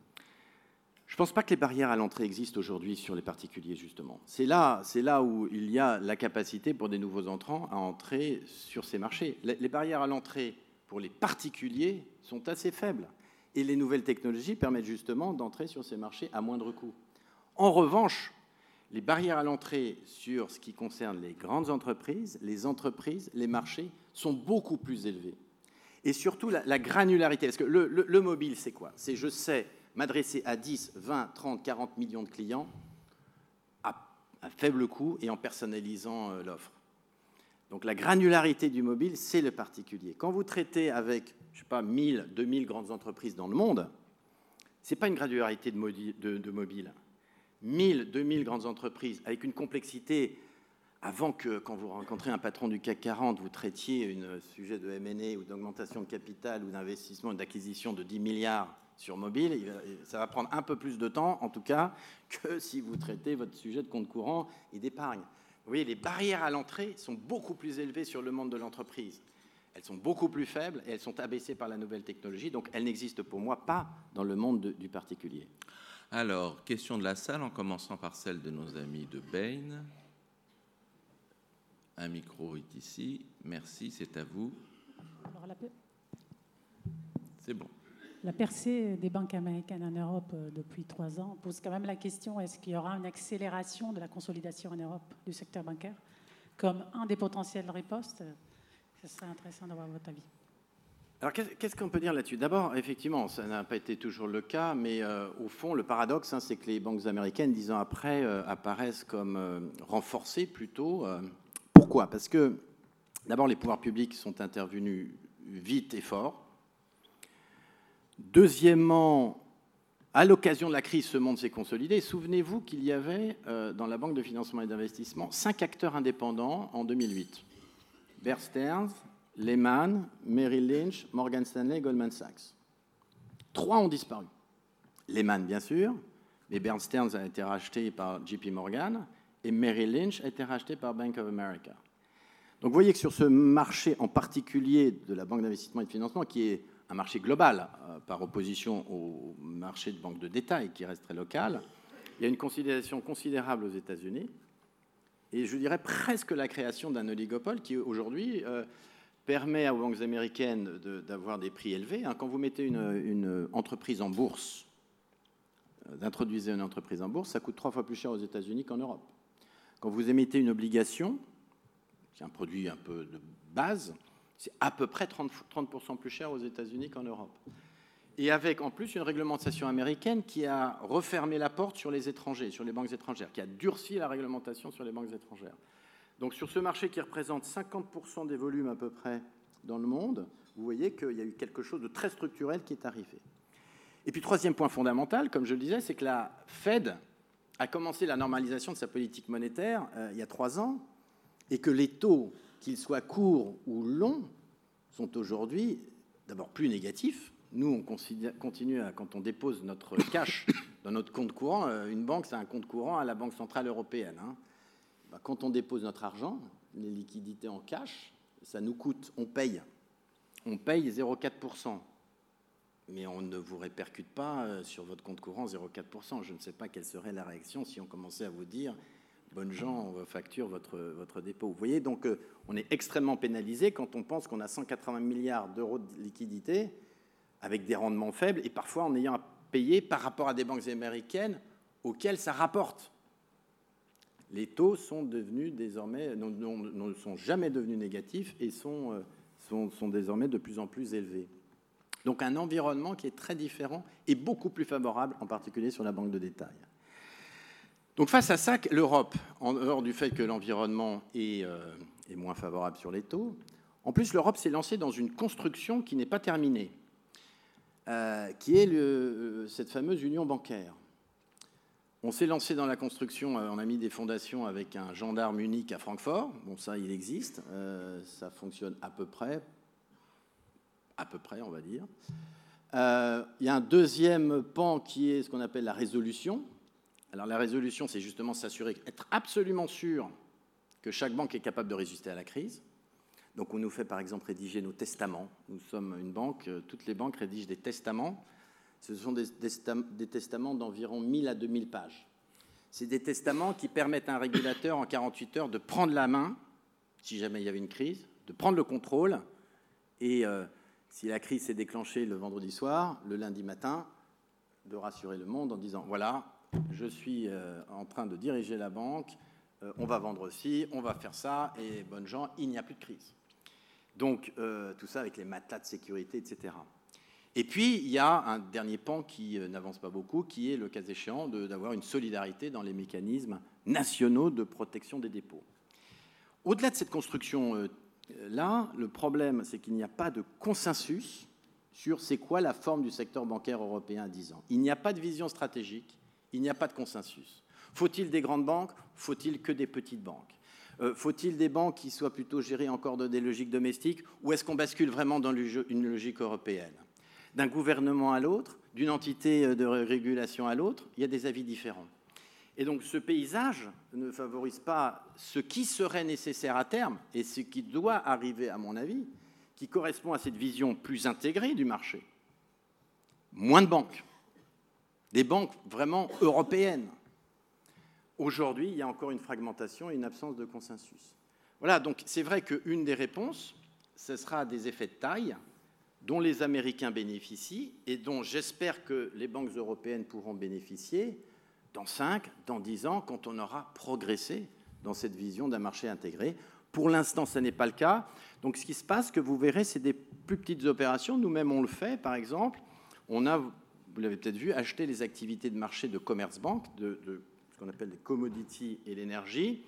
Je ne pense pas que les barrières à l'entrée existent aujourd'hui sur les particuliers, justement. C'est là, c'est là où il y a la capacité pour des nouveaux entrants à entrer sur ces marchés. Les barrières à l'entrée pour les particuliers sont assez faibles. Et les nouvelles technologies permettent justement d'entrer sur ces marchés à moindre coût. En revanche, les barrières à l'entrée sur ce qui concerne les grandes entreprises, les entreprises, les marchés sont beaucoup plus élevées. Et surtout la, granularité. Parce que le mobile, c'est quoi? C'est je sais m'adresser à 10, 20, 30, 40 millions de clients à, faible coût et en personnalisant euh, l'offre. Donc la granularité du mobile, c'est le particulier. Quand vous traitez avec, je sais pas, 1000, 2000 grandes entreprises dans le monde, ce n'est pas une granularité de mobile. 1000, 2000 grandes entreprises avec une complexité avant que, quand vous rencontrez un patron du CAC 40, vous traitiez un sujet de M&A ou d'augmentation de capital ou d'investissement d'acquisition de 10 milliards sur mobile, ça va prendre un peu plus de temps, en tout cas, que si vous traitez votre sujet de compte courant et d'épargne. Vous voyez, les barrières à l'entrée sont beaucoup plus élevées sur le monde de l'entreprise. Elles sont beaucoup plus faibles et elles sont abaissées par la nouvelle technologie, donc elles n'existent pour moi pas dans le monde du particulier. Alors, question de la salle, en commençant par celle de nos amis de Bain. Un micro est ici. Merci, c'est à vous. C'est bon. La percée des banques américaines en Europe euh, depuis trois ans pose quand même la question est-ce qu'il y aura une accélération de la consolidation en Europe du secteur bancaire comme un des potentiels ripostes? Ce serait intéressant d'avoir votre avis. Alors, qu'est-ce qu'on peut dire là-dessus? D'abord, effectivement, ça n'a pas été toujours le cas, mais euh, au fond, le paradoxe, hein, c'est que les banques américaines, dix ans après, euh, apparaissent comme renforcées plutôt. pourquoi? Parce que, d'abord, les pouvoirs publics sont intervenus vite et fort. Deuxièmement, à l'occasion de la crise, ce monde s'est consolidé. Souvenez-vous qu'il y avait euh, dans la Banque de financement et d'investissement cinq acteurs indépendants en 2008. Bear Lehman, Merrill Lynch, Morgan Stanley, Goldman Sachs. Trois ont disparu. Lehman, bien sûr, mais Stearns a été racheté par JP Morgan et Merrill Lynch a été racheté par Bank of America. Donc vous voyez que sur ce marché en particulier de la Banque d'investissement et de financement, qui est un marché global euh, par opposition au marché de banque de détail qui reste très local. Il y a une considération considérable aux États-Unis et je dirais presque la création d'un oligopole qui aujourd'hui euh, permet aux banques américaines d'avoir des prix élevés. Hein. Quand vous mettez une, entreprise en bourse, euh, d'introduire une entreprise en bourse, ça coûte trois fois plus cher aux États-Unis qu'en Europe. Quand vous émettez une obligation, c'est un produit un peu de base, c'est à peu près 30%, 30 plus cher aux États-Unis qu'en Europe. Et avec en plus une réglementation américaine qui a refermé la porte sur les étrangers, sur les banques étrangères, qui a durci la réglementation sur les banques étrangères. Donc sur ce marché qui représente 50% des volumes à peu près dans le monde, vous voyez qu'il y a eu quelque chose de très structurel qui est arrivé. Et puis troisième point fondamental, comme je le disais, c'est que la Fed a commencé la normalisation de sa politique monétaire euh, il y a trois ans, et que les taux qu'ils soient courts ou longs, sont aujourd'hui d'abord plus négatifs. Nous, on continue à, quand on dépose notre cash dans notre compte courant, euh, une banque, c'est un compte courant à la Banque Centrale Européenne. Hein. Quand on dépose notre argent, les liquidités en cash, ça nous coûte, on paye. On paye 0,4%. Mais on ne vous répercute pas euh, sur votre compte courant 0,4%. Je ne sais pas quelle serait la réaction si on commençait à vous dire bonnes gens facture votre, votre dépôt. Vous voyez, donc euh, on est extrêmement pénalisé quand on pense qu'on a 180 milliards d'euros de liquidités avec des rendements faibles et parfois en ayant à payer par rapport à des banques américaines auxquelles ça rapporte. Les taux sont désormais, ne sont jamais devenus négatifs et sont, euh, sont, désormais de plus en plus élevés. Donc un environnement qui est très différent et beaucoup plus favorable, en particulier sur la banque de détail. Donc face à ça, l'Europe, en dehors du fait que l'environnement euh, est, moins favorable sur les taux, en plus l'Europe s'est lancée dans une construction qui n'est pas terminée, euh, qui est cette fameuse union bancaire. On s'est lancé dans la construction, euh, on a mis des fondations avec un gendarme unique à Francfort. Bon, ça, il existe, ça fonctionne à peu près, à peu près, on va dire. il y a un deuxième pan qui est ce qu'on appelle la résolution, alors la résolution, c'est justement s'assurer, être absolument sûr que chaque banque est capable de résister à la crise. Donc on nous fait par exemple rédiger nos testaments. Nous sommes une banque, euh, toutes les banques rédigent des testaments. Ce sont des, testaments d'environ 1000 à 2000 pages. C'est des testaments qui permettent à un régulateur en 48 heures de prendre la main, si jamais il y avait une crise, de prendre le contrôle et euh, si la crise s'est déclenchée le vendredi soir, le lundi matin, de rassurer le monde en disant voilà, je suis euh, en train de diriger la banque, euh, on va vendre aussi, on va faire ça, et bonnes gens, il n'y a plus de crise. Donc tout ça avec les matelas de sécurité, etc. Et puis, il y a un dernier pan qui n'avance pas beaucoup, qui est le cas échéant d'avoir une solidarité dans les mécanismes nationaux de protection des dépôts. Au-delà de cette construction Là, le problème, c'est qu'il n'y a pas de consensus sur c'est quoi la forme du secteur bancaire européen à 10 ans. Il n'y a pas de vision stratégique, il n'y a pas de consensus. Faut-il des grandes banques? Faut-il que des petites banques? Euh, Faut-il des banques qui soient plutôt gérées encore de des logiques domestiques Ou est-ce qu'on bascule vraiment dans une logique européenne? D'un gouvernement à l'autre, d'une entité de régulation à l'autre, il y a des avis différents. Et donc ce paysage ne favorise pas ce qui serait nécessaire à terme et ce qui doit arriver, à mon avis, qui correspond à cette vision plus intégrée du marché. Moins de banques, des banques vraiment européennes. Aujourd'hui, il y a encore une fragmentation et une absence de consensus. Voilà, donc c'est vrai qu'une des réponses, ce sera des effets de taille dont les Américains bénéficient et dont j'espère que les banques européennes pourront bénéficier dans 5, dans 10 ans, quand on aura progressé dans cette vision d'un marché intégré. Pour l'instant, ce n'est pas le cas. Donc ce qui se passe, que vous verrez, c'est des plus petites opérations. Nous-mêmes, on le fait. Par exemple, on a, vous l'avez peut-être vu, acheté les activités de marché de Commerce Bank, de, ce qu'on appelle les commodities et l'énergie,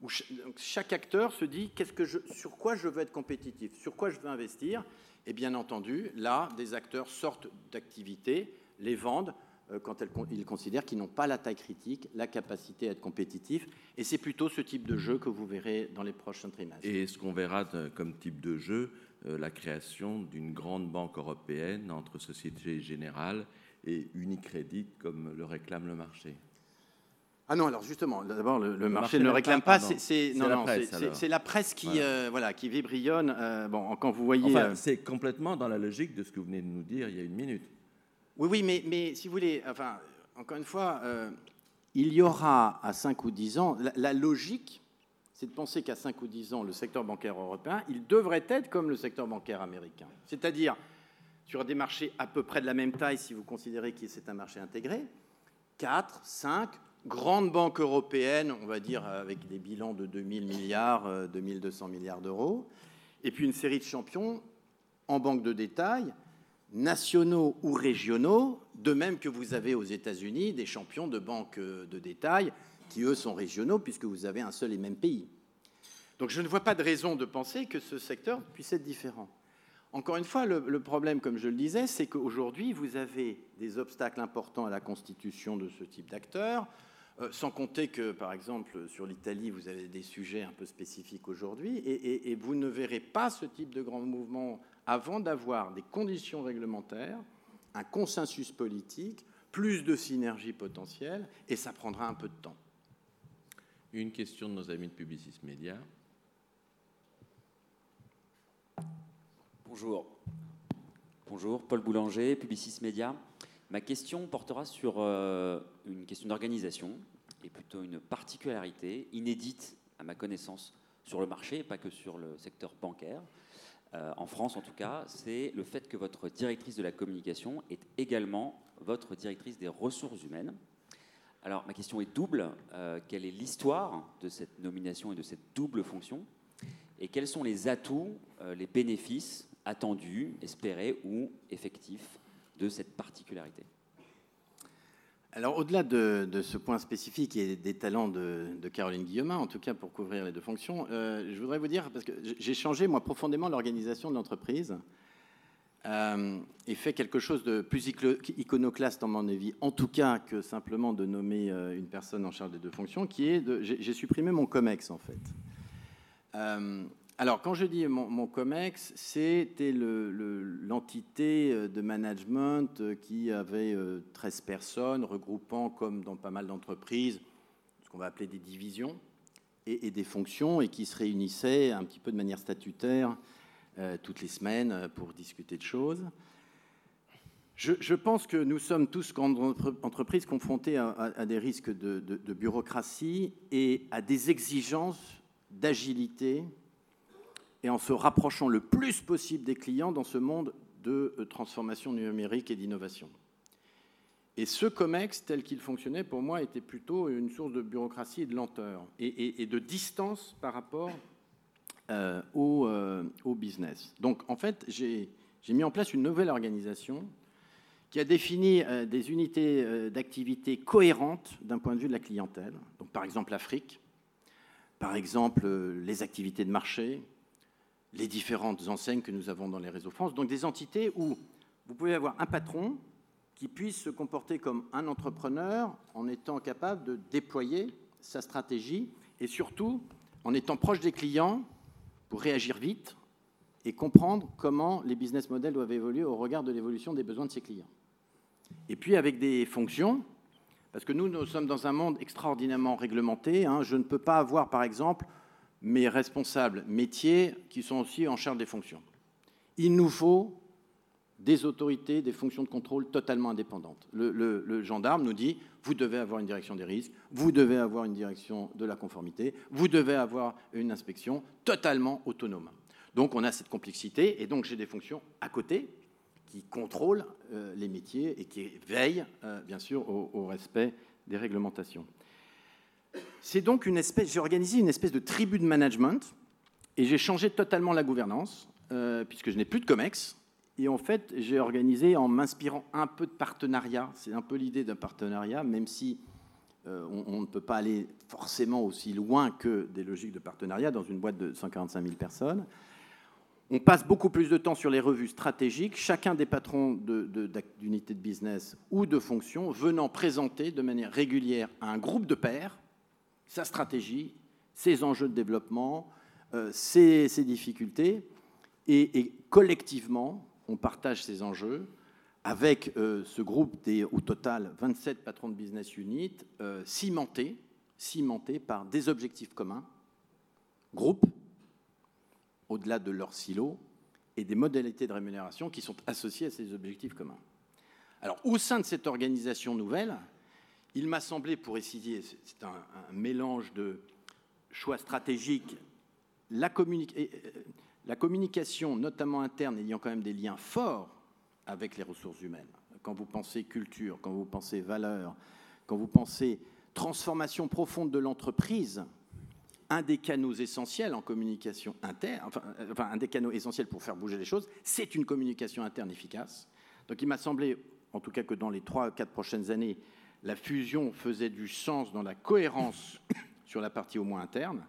où chaque acteur se dit que je, sur quoi je veux être compétitif, sur quoi je veux investir. Et bien entendu, là, des acteurs sortent d'activités, les vendent, euh, quand ils considèrent qu'ils n'ont pas la taille critique, la capacité à être compétitifs. Et c'est plutôt ce type de jeu que vous verrez dans les prochains trimestres. Et est-ce qu'on verra comme type de jeu euh, la création d'une grande banque européenne entre Société Générale et Unicredit, comme le réclame le marché ah non, alors justement, d'abord, le, marché, ne le réclame pas. C'est la, la, presse qui, voilà. Euh, voilà qui vibrillonne. bon, quand vous voyez. Enfin, c'est complètement dans la logique de ce que vous venez de nous dire il y a une minute. Oui, oui, mais, mais si vous voulez, enfin, encore une fois, euh, il y aura à 5 ou 10 ans, la, logique, c'est de penser qu'à 5 ou 10 ans, le secteur bancaire européen, il devrait être comme le secteur bancaire américain. C'est-à-dire sur des marchés à peu près de la même taille, si vous considérez que c'est un marché intégré, 4, 5 grandes banques européennes, on va dire avec des bilans de 2000 milliards, 2200 euh, milliards d'euros, et puis une série de champions en banque de détail, nationaux ou régionaux, de même que vous avez aux États-Unis des champions de banques de détail qui, eux, sont régionaux puisque vous avez un seul et même pays. Donc je ne vois pas de raison de penser que ce secteur puisse être différent. Encore une fois, le, problème, comme je le disais, c'est qu'aujourd'hui, vous avez des obstacles importants à la constitution de ce type d'acteurs, euh, sans compter que, par exemple, sur l'Italie, vous avez des sujets un peu spécifiques aujourd'hui, et, et, vous ne verrez pas ce type de grand mouvement avant d'avoir des conditions réglementaires, un consensus politique, plus de synergie potentielle, et ça prendra un peu de temps. Une question de nos amis de Publicis Média. Bonjour. Bonjour, Paul Boulanger, Publicis Média. Ma question portera sur euh, une question d'organisation et plutôt une particularité inédite à ma connaissance sur le marché, pas que sur le secteur bancaire. Euh, en France en tout cas, c'est le fait que votre directrice de la communication est également votre directrice des ressources humaines. Alors ma question est double. Euh, quelle est l'histoire de cette nomination et de cette double fonction? Et quels sont les atouts, les bénéfices attendus, espérés ou effectifs de cette particularité alors, au-delà de, ce point spécifique et des talents de, Caroline Guillemin, en tout cas pour couvrir les deux fonctions, euh, je voudrais vous dire, parce que j'ai changé moi profondément l'organisation de l'entreprise euh, et fait quelque chose de plus iconoclaste dans mon avis, en tout cas que simplement de nommer euh, une personne en charge des deux fonctions, qui est. J'ai supprimé mon COMEX en fait. Alors, quand je dis mon, COMEX, c'était l'entité euh, de management euh, qui avait 13 euh, personnes, regroupant, comme dans pas mal d'entreprises, ce qu'on va appeler des divisions. et, des fonctions et qui se réunissaient un petit peu de manière statutaire toutes les semaines pour discuter de choses. Je, pense que nous sommes tous, comme entreprises, confrontés à, des risques de, de, bureaucratie et à des exigences d'agilité et en se rapprochant le plus possible des clients dans ce monde de transformation numérique et d'innovation. Et ce COMEX, tel qu'il fonctionnait, pour moi, était plutôt une source de bureaucratie et de lenteur et, de distance par rapport euh, euh, au, business. Donc, en fait, j'ai mis en place une nouvelle organisation qui a défini euh, des unités d'activité cohérentes d'un point de vue de la clientèle. Donc, par exemple, l'Afrique, par exemple, les activités de marché, les différentes enseignes que nous avons dans les réseaux France. Donc, des entités où vous pouvez avoir un patron qui puisse se comporter comme un entrepreneur en étant capable de déployer sa stratégie et surtout en étant proche des clients pour réagir vite et comprendre comment les business models doivent évoluer au regard de l'évolution des besoins de ses clients. Et puis avec des fonctions, parce que nous, nous sommes dans un monde extraordinairement réglementé. Hein. je ne peux pas avoir, par exemple, mes responsables métiers qui sont aussi en charge des fonctions. Il nous faut des autorités, des fonctions de contrôle totalement indépendantes. Le, gendarme nous dit, vous devez avoir une direction des risques, vous devez avoir une direction de la conformité, vous devez avoir une inspection totalement autonome. Donc on a cette complexité, et donc j'ai des fonctions à côté qui contrôlent euh, les métiers et qui veillent, euh, bien sûr, au, respect des réglementations. C'est donc une espèce, j'ai organisé une espèce de tribu de management, et j'ai changé totalement la gouvernance, euh, puisque je n'ai plus de COMEX, et en fait, j'ai organisé en m'inspirant un peu de partenariat. C'est un peu l'idée d'un partenariat, même si euh, on, ne peut pas aller forcément aussi loin que des logiques de partenariat dans une boîte de 145 000 personnes. On passe beaucoup plus de temps sur les revues stratégiques, chacun des patrons d'unités de, de, business ou de fonctions venant présenter de manière régulière à un groupe de pairs sa stratégie, ses enjeux de développement, euh, ses, difficultés, et, collectivement, on partage ces enjeux avec euh, ce groupe des, au total, 27 patrons de business unit, euh, cimentés, cimentés par des objectifs communs, groupes, au-delà de leurs silos, et des modalités de rémunération qui sont associées à ces objectifs communs. Alors, au sein de cette organisation nouvelle, il m'a semblé, pour essayer, c'est un, mélange de choix stratégiques, la communication la communication, notamment interne, ayant quand même des liens forts avec les ressources humaines. Quand vous pensez culture, quand vous pensez valeur, quand vous pensez transformation profonde de l'entreprise, un des canaux essentiels en communication interne, enfin, enfin, un des canaux essentiels pour faire bouger les choses, c'est une communication interne efficace. Donc il m'a semblé, en tout cas que dans les trois, quatre prochaines années, la fusion faisait du sens dans la cohérence sur la partie au moins interne.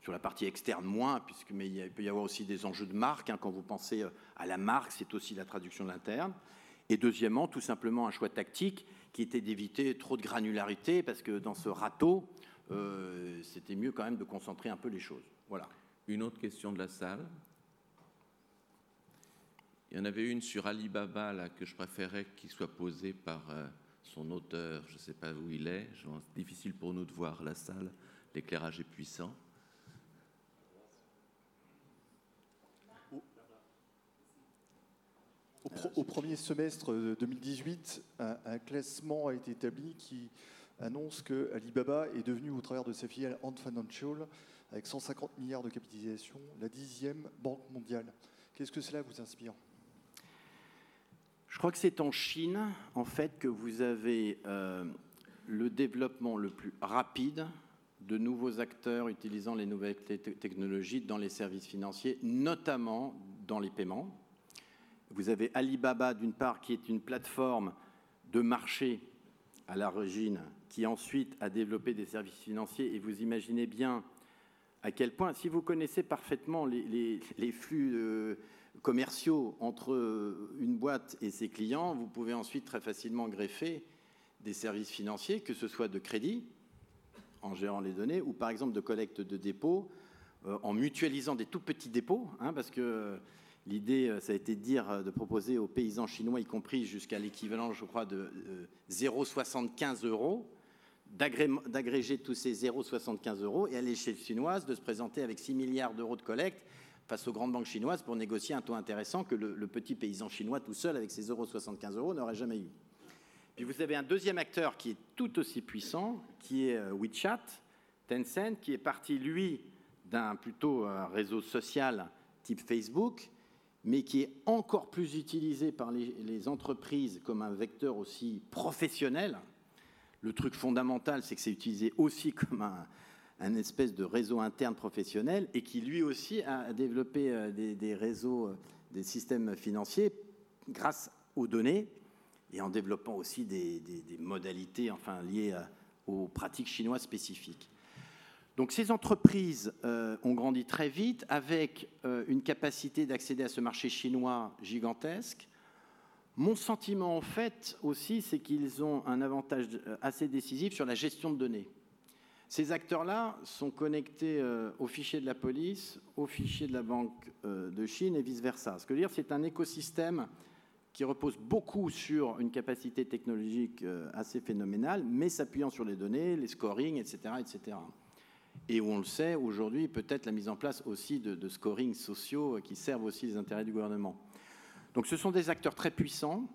Sur la partie externe, moins, puisque, mais il peut y avoir aussi des enjeux de marque. Hein. quand vous pensez euh, à la marque, c'est aussi la traduction de l'interne. Et deuxièmement, tout simplement un choix tactique qui était d'éviter trop de granularité, parce que dans ce râteau, euh, c'était mieux quand même de concentrer un peu les choses. Voilà. Une autre question de la salle Il y en avait une sur Alibaba là, que je préférais qu'il soit posée par euh, son auteur. Je ne sais pas où il est. Difficile pour nous de voir la salle. L'éclairage est puissant. Au, premier semestre 2018, un, classement a été établi qui annonce que Alibaba est devenu, au travers de sa filiale Ant Financial, avec 150 milliards de capitalisation, la dixième banque mondiale. Qu'est-ce que cela vous inspire? Je crois que c'est en Chine, en fait, que vous avez euh, le développement le plus rapide de nouveaux acteurs utilisant les nouvelles technologies dans les services financiers, notamment dans les paiements. Vous avez Alibaba, d'une part, qui est une plateforme de marché à l'origine, qui ensuite a développé des services financiers. Et vous imaginez bien à quel point, si vous connaissez parfaitement les, flux euh, commerciaux entre une boîte et ses clients, vous pouvez ensuite très facilement greffer des services financiers, que ce soit de crédit, en gérant les données, ou par exemple de collecte de dépôts, euh, en mutualisant des tout petits dépôts, hein, parce que L'idée, euh, ça a été de dire, euh, de proposer aux paysans chinois, y compris jusqu'à l'équivalent, je crois, de 0,75 euh, euros, d'agréger tous ces 0,75 euros et à l'échelle chinoise de se présenter avec 6 milliards d'euros de collecte face aux grandes banques chinoises pour négocier un taux intéressant que le, petit paysan chinois tout seul avec ses 0,75 euros n'aurait jamais eu. Puis vous avez un deuxième acteur qui est tout aussi puissant, qui est euh, WeChat, Tencent, qui est parti, lui, d'un plutôt un réseau social type Facebook, mais qui est encore plus utilisé par les entreprises comme un vecteur aussi professionnel. Le truc fondamental, c'est que c'est utilisé aussi comme un, un espèce de réseau interne professionnel et qui lui aussi a développé euh, des, réseaux, euh, des systèmes financiers grâce aux données et en développant aussi des, modalités enfin, liées euh, aux pratiques chinoises spécifiques. Donc ces entreprises ont grandi très vite avec une capacité d'accéder à ce marché chinois gigantesque. Mon sentiment en fait aussi, c'est qu'ils ont un avantage assez décisif sur la gestion de données. Ces acteurs-là sont connectés euh, aux fichiers de la police, aux fichiers de la Banque euh, de Chine et vice-versa. Ce que je veux dire, c'est un écosystème qui repose beaucoup sur une capacité technologique euh, assez phénoménale, mais s'appuyant sur les données, les scoring, etc., etc. Et on le sait, aujourd'hui, peut-être la mise en place aussi de, de scorings sociaux qui servent aussi les intérêts du gouvernement. Donc ce sont des acteurs très puissants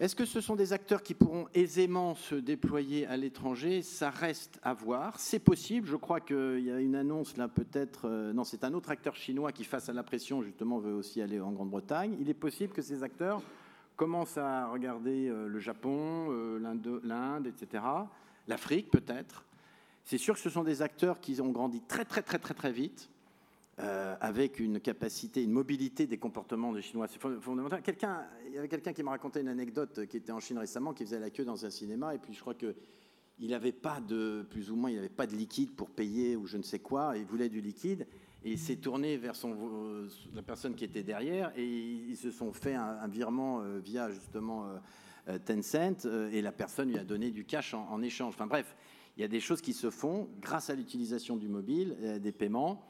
est-ce que ce sont des acteurs qui pourront aisément se déployer à l'étranger? Ça reste à voir. C'est possible. Je crois qu'il y a une annonce là, peut-être. Euh, non, c'est un autre acteur chinois qui, face à la pression, justement, veut aussi aller en Grande-Bretagne. Il est possible que ces acteurs commencent à regarder euh, le Japon, euh, l'Inde, etc. L'Afrique, peut-être. C'est sûr que ce sont des acteurs qui ont grandi très, très, très, très, très vite euh, avec une capacité, une mobilité des comportements des Chinois. Il y avait quelqu'un qui m'a raconté une anecdote qui était en Chine récemment, qui faisait la queue dans un cinéma, et puis je crois que il n'avait pas de, plus ou moins, il n'avait pas de liquide pour payer ou je ne sais quoi, il voulait du liquide, et il s'est tourné vers la personne qui était derrière, et ils se sont fait un, virement euh, via justement euh, Tencent, et la personne lui a donné du cash en, échange. Enfin bref, il y a des choses qui se font grâce à l'utilisation du mobile, des paiements.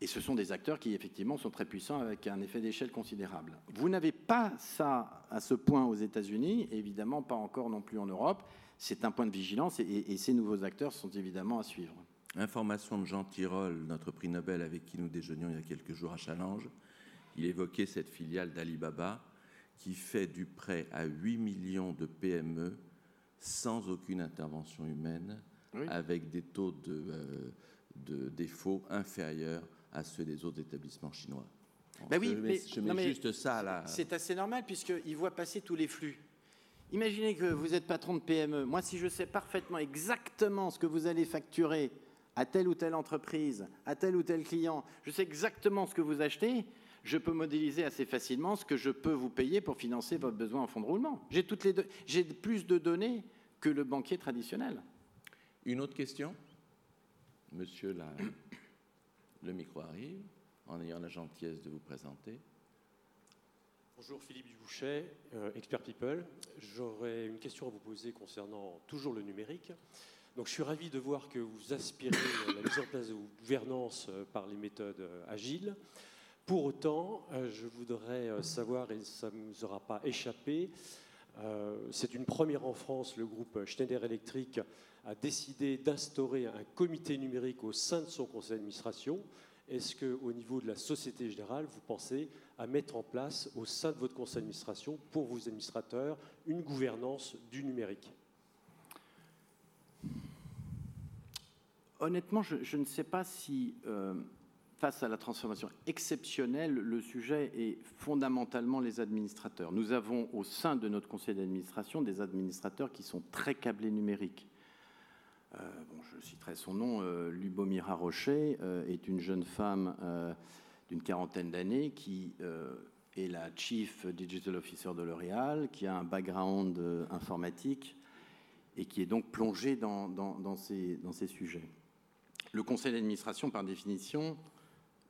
Et ce sont des acteurs qui, effectivement, sont très puissants avec un effet d'échelle considérable. Vous n'avez pas ça à ce point aux États-Unis, évidemment pas encore non plus en Europe. C'est un point de vigilance et, ces nouveaux acteurs sont évidemment à suivre. Information de Jean Tirole, notre prix Nobel avec qui nous déjeunions il y a quelques jours à Challenge. Il évoquait cette filiale d'Alibaba qui fait du prêt à 8 millions de PME sans aucune intervention humaine, avec des taux de, euh, de défaut inférieurs à ceux des autres établissements chinois. Ben oui, mais, je mets juste ça là. C'est assez normal puisqu'ils voient passer tous les flux. Imaginez que vous êtes patron de PME. Moi, si je sais parfaitement exactement ce que vous allez facturer à telle ou telle entreprise, à tel ou tel client, je sais exactement ce que vous achetez, je peux modéliser assez facilement ce que je peux vous payer pour financer votre besoin en fonds de roulement. J'ai toutes les j'ai plus de données que le banquier traditionnel. Une autre question? Monsieur la le micro arrive, en ayant la gentillesse de vous présenter. Bonjour Philippe Dubouchet, euh, Expert People. J'aurais une question à vous poser concernant toujours le numérique. Donc, je suis ravi de voir que vous aspirez à la mise en place de gouvernance euh, par les méthodes euh, agiles. Pour autant, je voudrais savoir, et ça ne nous aura pas échappé, c'est une première en France, le groupe Schneider Electric a décidé d'instaurer un comité numérique au sein de son conseil d'administration. Est-ce qu'au niveau de la Société Générale, vous pensez à mettre en place au sein de votre conseil d'administration, pour vos administrateurs, une gouvernance du numérique? Honnêtement, je, ne sais pas si, euh, face à la transformation exceptionnelle, le sujet est fondamentalement les administrateurs. Nous avons au sein de notre conseil d'administration des administrateurs qui sont très câblés numériques. Euh, je citerai son nom, euh, Lubomira Rocher euh, est une jeune femme d'une quarantaine d'années qui est la Chief Digital Officer de L'Oréal, qui a un background informatique et qui est donc plongée dans ces sujets. Le conseil d'administration, par définition,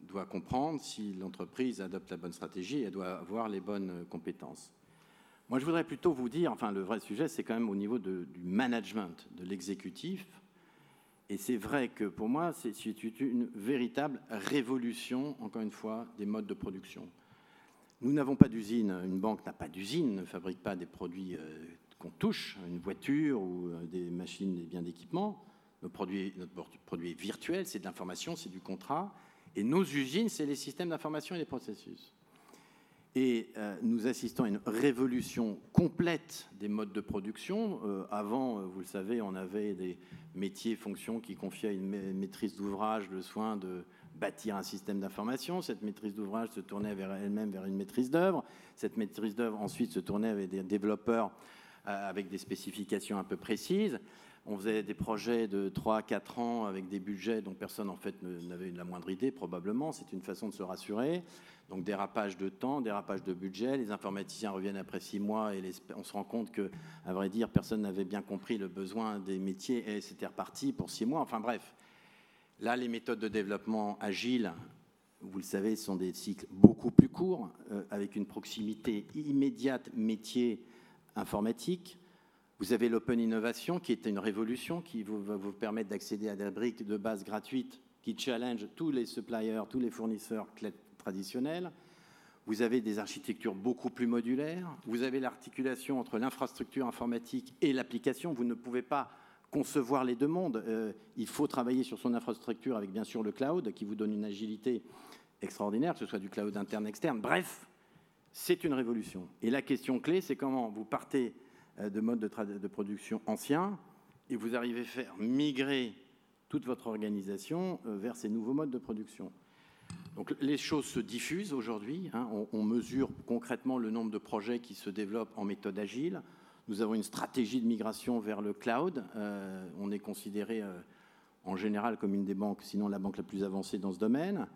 doit comprendre si l'entreprise adopte la bonne stratégie, elle doit avoir les bonnes compétences. Moi, je voudrais plutôt vous dire, enfin, le vrai sujet, c'est quand même au niveau du management, de l'exécutif. Et c'est vrai que pour moi, c'est une véritable révolution, encore une fois, des modes de production. Nous n'avons pas d'usine, une banque n'a pas d'usine, ne fabrique pas des produits euh, qu'on touche, une voiture ou euh, des machines, des biens d'équipement. Notre produit, notre produit est virtuel, c'est de l'information, c'est du contrat. Et nos usines, c'est les systèmes d'information et les processus. Et euh, nous assistons à une révolution complète des modes de production. Euh, avant, euh, vous le savez, on avait des métiers, fonctions qui confiaient à une maîtrise d'ouvrage le soin de bâtir un système d'information. Cette maîtrise d'ouvrage se tournait vers elle-même vers une maîtrise d'œuvre. Cette maîtrise d'œuvre ensuite se tournait avec des développeurs avec des spécifications un peu précises. On faisait des projets de 3 à 4 ans avec des budgets dont personne en fait n'avait la moindre idée probablement. C'est une façon de se rassurer. Donc dérapage de temps, dérapage de budget. Les informaticiens reviennent après 6 mois et on se rend compte que, à vrai dire, personne n'avait bien compris le besoin des métiers et c'était reparti pour 6 mois. Enfin bref, là les méthodes de développement agile, vous le savez, sont des cycles beaucoup plus courts euh, avec une proximité immédiate métier informatique vous avez l'Open Innovation, qui est une révolution, qui va vous permettre d'accéder à des briques de base gratuites qui challenge tous les suppliers, tous les fournisseurs traditionnels. Vous avez des architectures beaucoup plus modulaires. Vous avez l'articulation entre l'infrastructure informatique et l'application. Vous ne pouvez pas concevoir les deux mondes. Euh, il faut travailler sur son infrastructure avec bien sûr le cloud qui vous donne une agilité extraordinaire, que ce soit du cloud interne, externe. Bref, c'est une révolution. Et la question clé, c'est comment vous partez euh, de modes de, production anciens, et vous arrivez à faire migrer toute votre organisation euh, vers ces nouveaux modes de production. Donc les choses se diffusent aujourd'hui. Hein. on, mesure concrètement le nombre de projets qui se développent en méthode agile. Nous avons une stratégie de migration vers le cloud. Euh, on est considéré en général comme une des banques, sinon la banque la plus avancée dans ce domaine.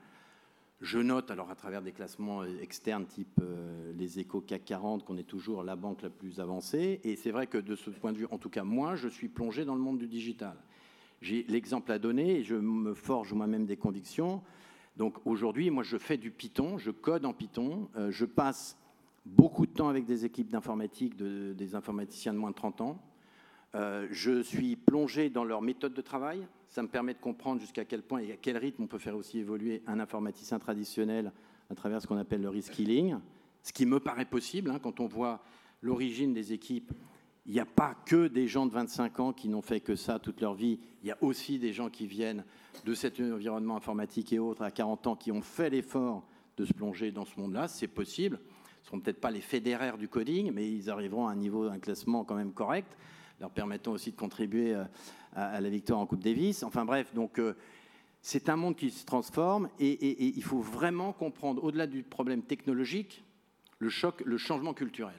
Je note, alors à travers des classements externes type euh, les échos CAC 40, qu'on est toujours la banque la plus avancée. Et c'est vrai que de ce point de vue, en tout cas moi, je suis plongé dans le monde du digital. J'ai l'exemple à donner et je me forge moi-même des convictions. Donc aujourd'hui, moi, je fais du Python, je code en Python, euh, je passe beaucoup de temps avec des équipes d'informatique, des informaticiens de moins de 30 ans. Euh, je suis plongé dans leur méthode de travail. Ça me permet de comprendre jusqu'à quel point et à quel rythme on peut faire aussi évoluer un informaticien traditionnel à travers ce qu'on appelle le reskilling, ce qui me paraît possible hein, quand on voit l'origine des équipes. Il n'y a pas que des gens de 25 ans qui n'ont fait que ça toute leur vie. Il y a aussi des gens qui viennent de cet environnement informatique et autres à 40 ans qui ont fait l'effort de se plonger dans ce monde-là. C'est possible. Ce ne seront peut-être pas les fédéraires du coding, mais ils arriveront à un niveau, un classement quand même correct leur permettant aussi de contribuer euh, à, la victoire en Coupe Davis. Enfin bref, donc euh, c'est un monde qui se transforme et, il faut vraiment comprendre, au-delà du problème technologique, le choc, le changement culturel.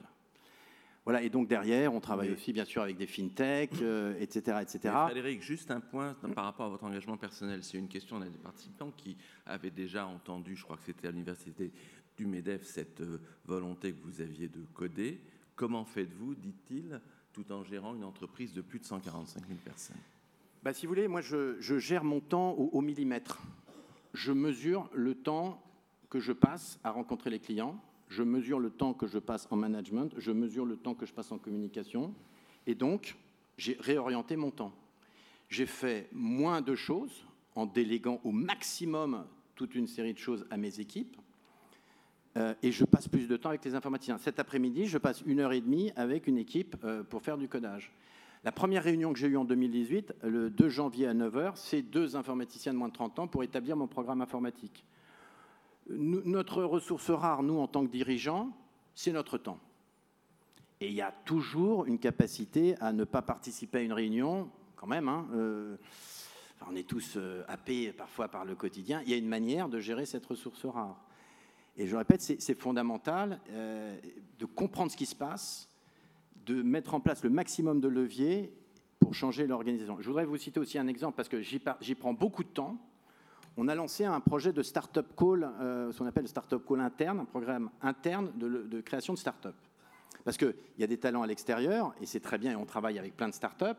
Voilà, et donc derrière, on travaille aussi bien sûr avec des fintech, etc. Euh, etc. Frédéric, juste un point par rapport à votre engagement personnel. C'est une question d'un des participants qui avait déjà entendu, je crois que c'était à l'université du MEDEF, cette volonté que vous aviez de coder. Comment faites-vous, dit-il, tout en gérant une entreprise de plus de 145 000 personnes. Bah, Si vous voulez, moi, je, gère mon temps au, millimètre. Je mesure le temps que je passe à rencontrer les clients, je mesure le temps que je passe en management, je mesure le temps que je passe en communication, et donc, j'ai réorienté mon temps. J'ai fait moins de choses en déléguant au maximum toute une série de choses à mes équipes, euh, et je passe plus de temps avec les informaticiens. Cet après-midi, je passe une heure et demie avec une équipe euh, pour faire du codage. La première réunion que j'ai eue en 2018, le 2 janvier à 9h, c'est deux informaticiens de moins de 30 ans pour établir mon programme informatique. notre ressource rare, nous, en tant que dirigeants, c'est notre temps. Et il y a toujours une capacité à ne pas participer à une réunion, quand même. Hein, euh, on est tous happés parfois par le quotidien. Il y a une manière de gérer cette ressource rare. Et je répète, c'est fondamental euh, de comprendre ce qui se passe, de mettre en place le maximum de leviers pour changer l'organisation. Je voudrais vous citer aussi un exemple parce que j'y prends beaucoup de temps. On a lancé un projet de Startup Call, euh, ce qu'on appelle Startup Call interne, un programme interne de, création de start-up. Parce qu'il y a des talents à l'extérieur, et c'est très bien, et on travaille avec plein de start-up,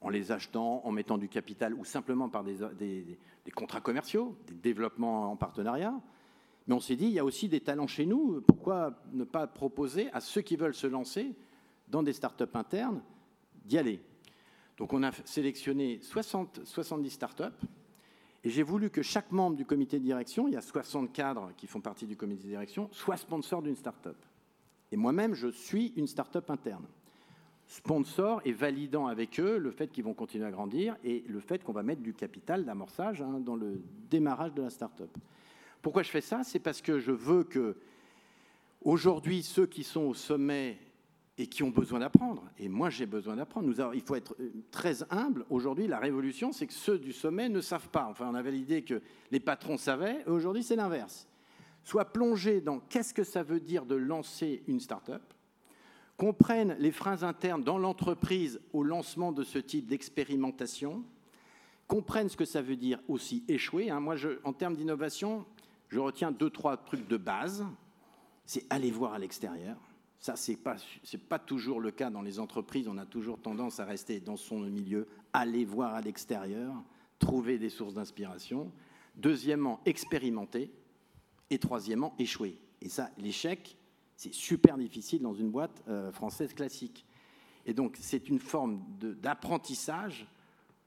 en les achetant, en mettant du capital ou simplement par des contrats commerciaux, des développements en partenariat. Mais on s'est dit, il y a aussi des talents chez nous, pourquoi ne pas proposer à ceux qui veulent se lancer dans des startups internes d'y aller? Donc on a sélectionné 60, 70 startups, et j'ai voulu que chaque membre du comité de direction, il y a 60 cadres qui font partie du comité de direction, soit sponsor d'une startup. Et moi-même, je suis une startup interne. sponsor et validant avec eux le fait qu'ils vont continuer à grandir et le fait qu'on va mettre du capital d'amorçage hein, dans le démarrage de la start-up. Pourquoi je fais ça? C'est parce que je veux que aujourd'hui ceux qui sont au sommet et qui ont besoin d'apprendre, et moi j'ai besoin d'apprendre, il faut être euh, très humble. Aujourd'hui, la révolution, c'est que ceux du sommet ne savent pas. Enfin, on avait l'idée que les patrons savaient, aujourd'hui c'est l'inverse. Soit plongés dans qu'est-ce que ça veut dire de lancer une start-up, comprennent les freins internes dans l'entreprise au lancement de ce type d'expérimentation, comprennent ce que ça veut dire aussi échouer. Hein. Moi, en termes d'innovation, je retiens deux, trois trucs de base. C'est aller voir à l'extérieur. Ça, ce n'est pas, pas toujours le cas dans les entreprises. On a toujours tendance à rester dans son milieu, aller voir à l'extérieur, trouver des sources d'inspiration. Deuxièmement, expérimenter. Et troisièmement, échouer. Et ça, l'échec, c'est super difficile dans une boîte euh, française classique. Et donc, c'est une forme d'apprentissage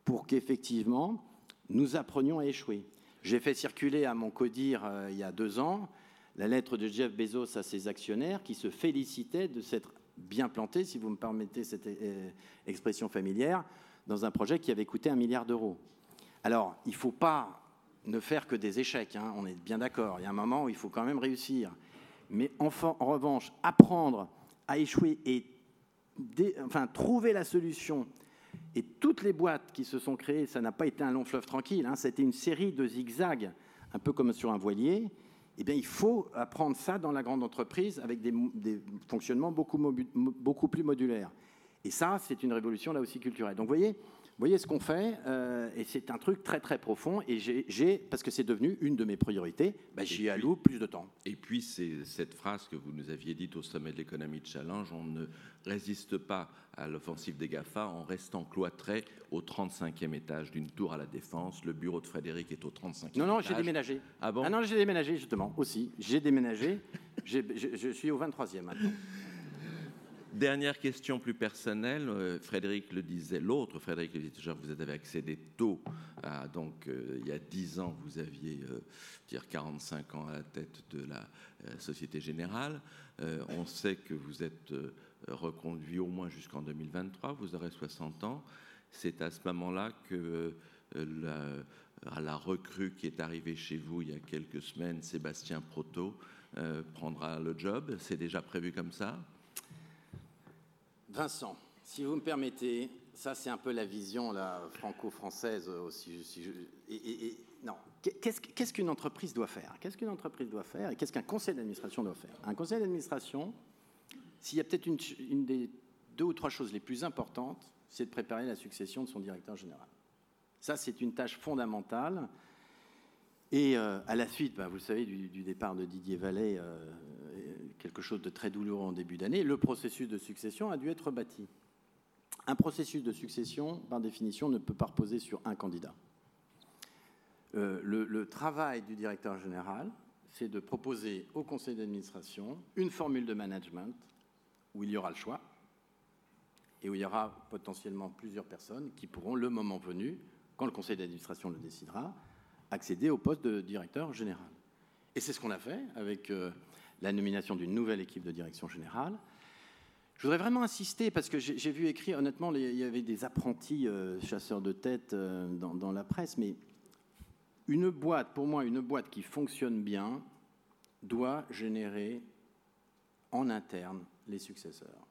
pour qu'effectivement, nous apprenions à échouer. J'ai fait circuler à mon codir euh, il y a deux ans la lettre de Jeff Bezos à ses actionnaires qui se félicitaient de s'être bien planté, si vous me permettez cette euh, expression familière, dans un projet qui avait coûté un milliard d'euros. Alors, il ne faut pas ne faire que des échecs, hein, on est bien d'accord. Il y a un moment où il faut quand même réussir. Mais en, revanche, apprendre à échouer et enfin, trouver la solution. Et toutes les boîtes qui se sont créées, ça n'a pas été un long fleuve tranquille, hein, c'était une série de zigzags, un peu comme sur un voilier. Eh bien, il faut apprendre ça dans la grande entreprise avec des, fonctionnements beaucoup, beaucoup plus modulaires. Et ça, c'est une révolution là aussi culturelle. Donc, voyez, voyez ce qu'on fait, euh, et c'est un truc très très profond, et j'ai, parce que c'est devenu une de mes priorités, bah, j'y alloue plus de temps. Et puis c'est cette phrase que vous nous aviez dite au sommet de l'économie de challenge, on ne résiste pas à l'offensive des GAFA en restant cloîtré au 35e étage d'une tour à la Défense. Le bureau de Frédéric est au 35e étage. Non, non, j'ai déménagé. Ah bon? Ah non, j'ai déménagé justement, aussi. J'ai déménagé, je suis au 23e maintenant. Dernière question plus personnelle. Euh, Frédéric le disait, l'autre Frédéric le disait vous avez accédé tôt. À, donc, euh, il y a 10 ans, vous aviez euh, dire 45 ans à la tête de la Société Générale. on sait que vous êtes reconduit au moins jusqu'en 2023. Vous aurez 60 ans. C'est à ce moment-là que la, recrue qui est arrivée chez vous il y a quelques semaines, Sébastien Proto, prendra le job. C'est déjà prévu comme ça? Vincent, si vous me permettez, ça c'est un peu la vision franco-française aussi. non, qu'est-ce qu'une entreprise doit faire? Qu'est-ce qu'une entreprise doit faire et qu'est-ce qu'un conseil d'administration doit faire? Un conseil d'administration, s'il y a peut-être une, des deux ou trois choses les plus importantes, c'est de préparer la succession de son directeur général. Ça, c'est une tâche fondamentale. Et euh, à la suite, bah, vous le savez, du, départ de Didier Vallet, euh, quelque chose de très douloureux en début d'année, le processus de succession a dû être bâti. Un processus de succession, par définition, ne peut pas reposer sur un candidat. Euh, le, travail du directeur général, c'est de proposer au conseil d'administration une formule de management où il y aura le choix et où il y aura potentiellement plusieurs personnes qui pourront, le moment venu, quand le conseil d'administration le décidera, accéder au poste de directeur général. Et c'est ce qu'on a fait avec euh, la nomination d'une nouvelle équipe de direction générale. Je voudrais vraiment insister, parce que j'ai vu écrire, honnêtement, il y avait des apprentis euh, chasseurs de tête euh, dans, la presse, mais une boîte, pour moi, une boîte qui fonctionne bien doit générer en interne les successeurs.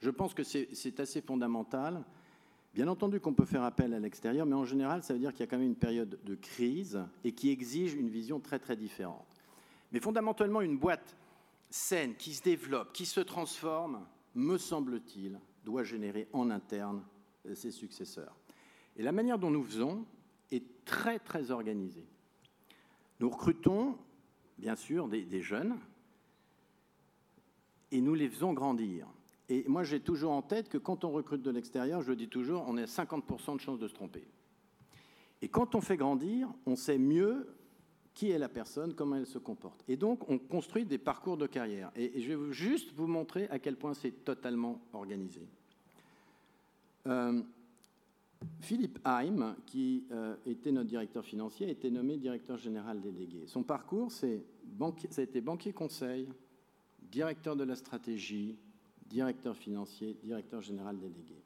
Je pense que c'est assez fondamental. Bien entendu qu'on peut faire appel à l'extérieur, mais en général, ça veut dire qu'il y a quand même une période de crise et qui exige une vision très très différente. Mais fondamentalement, une boîte saine, qui se développe, qui se transforme, me semble-t-il, doit générer en interne euh, ses successeurs. Et la manière dont nous faisons est très, très organisée. Nous recrutons, bien sûr, des, jeunes, et nous les faisons grandir. Et moi, j'ai toujours en tête que quand on recrute de l'extérieur, je le dis toujours, on a 50% de chances de se tromper. Et quand on fait grandir, on sait mieux qui est la personne, comment elle se comporte. Et donc, on construit des parcours de carrière. Et, je vais juste vous montrer à quel point c'est totalement organisé. Euh, Philippe Haim, qui euh, était notre directeur financier, a été nommé directeur général délégué. Son parcours, c'est ça a été banquier conseil, directeur de la stratégie, directeur financier, directeur général délégué.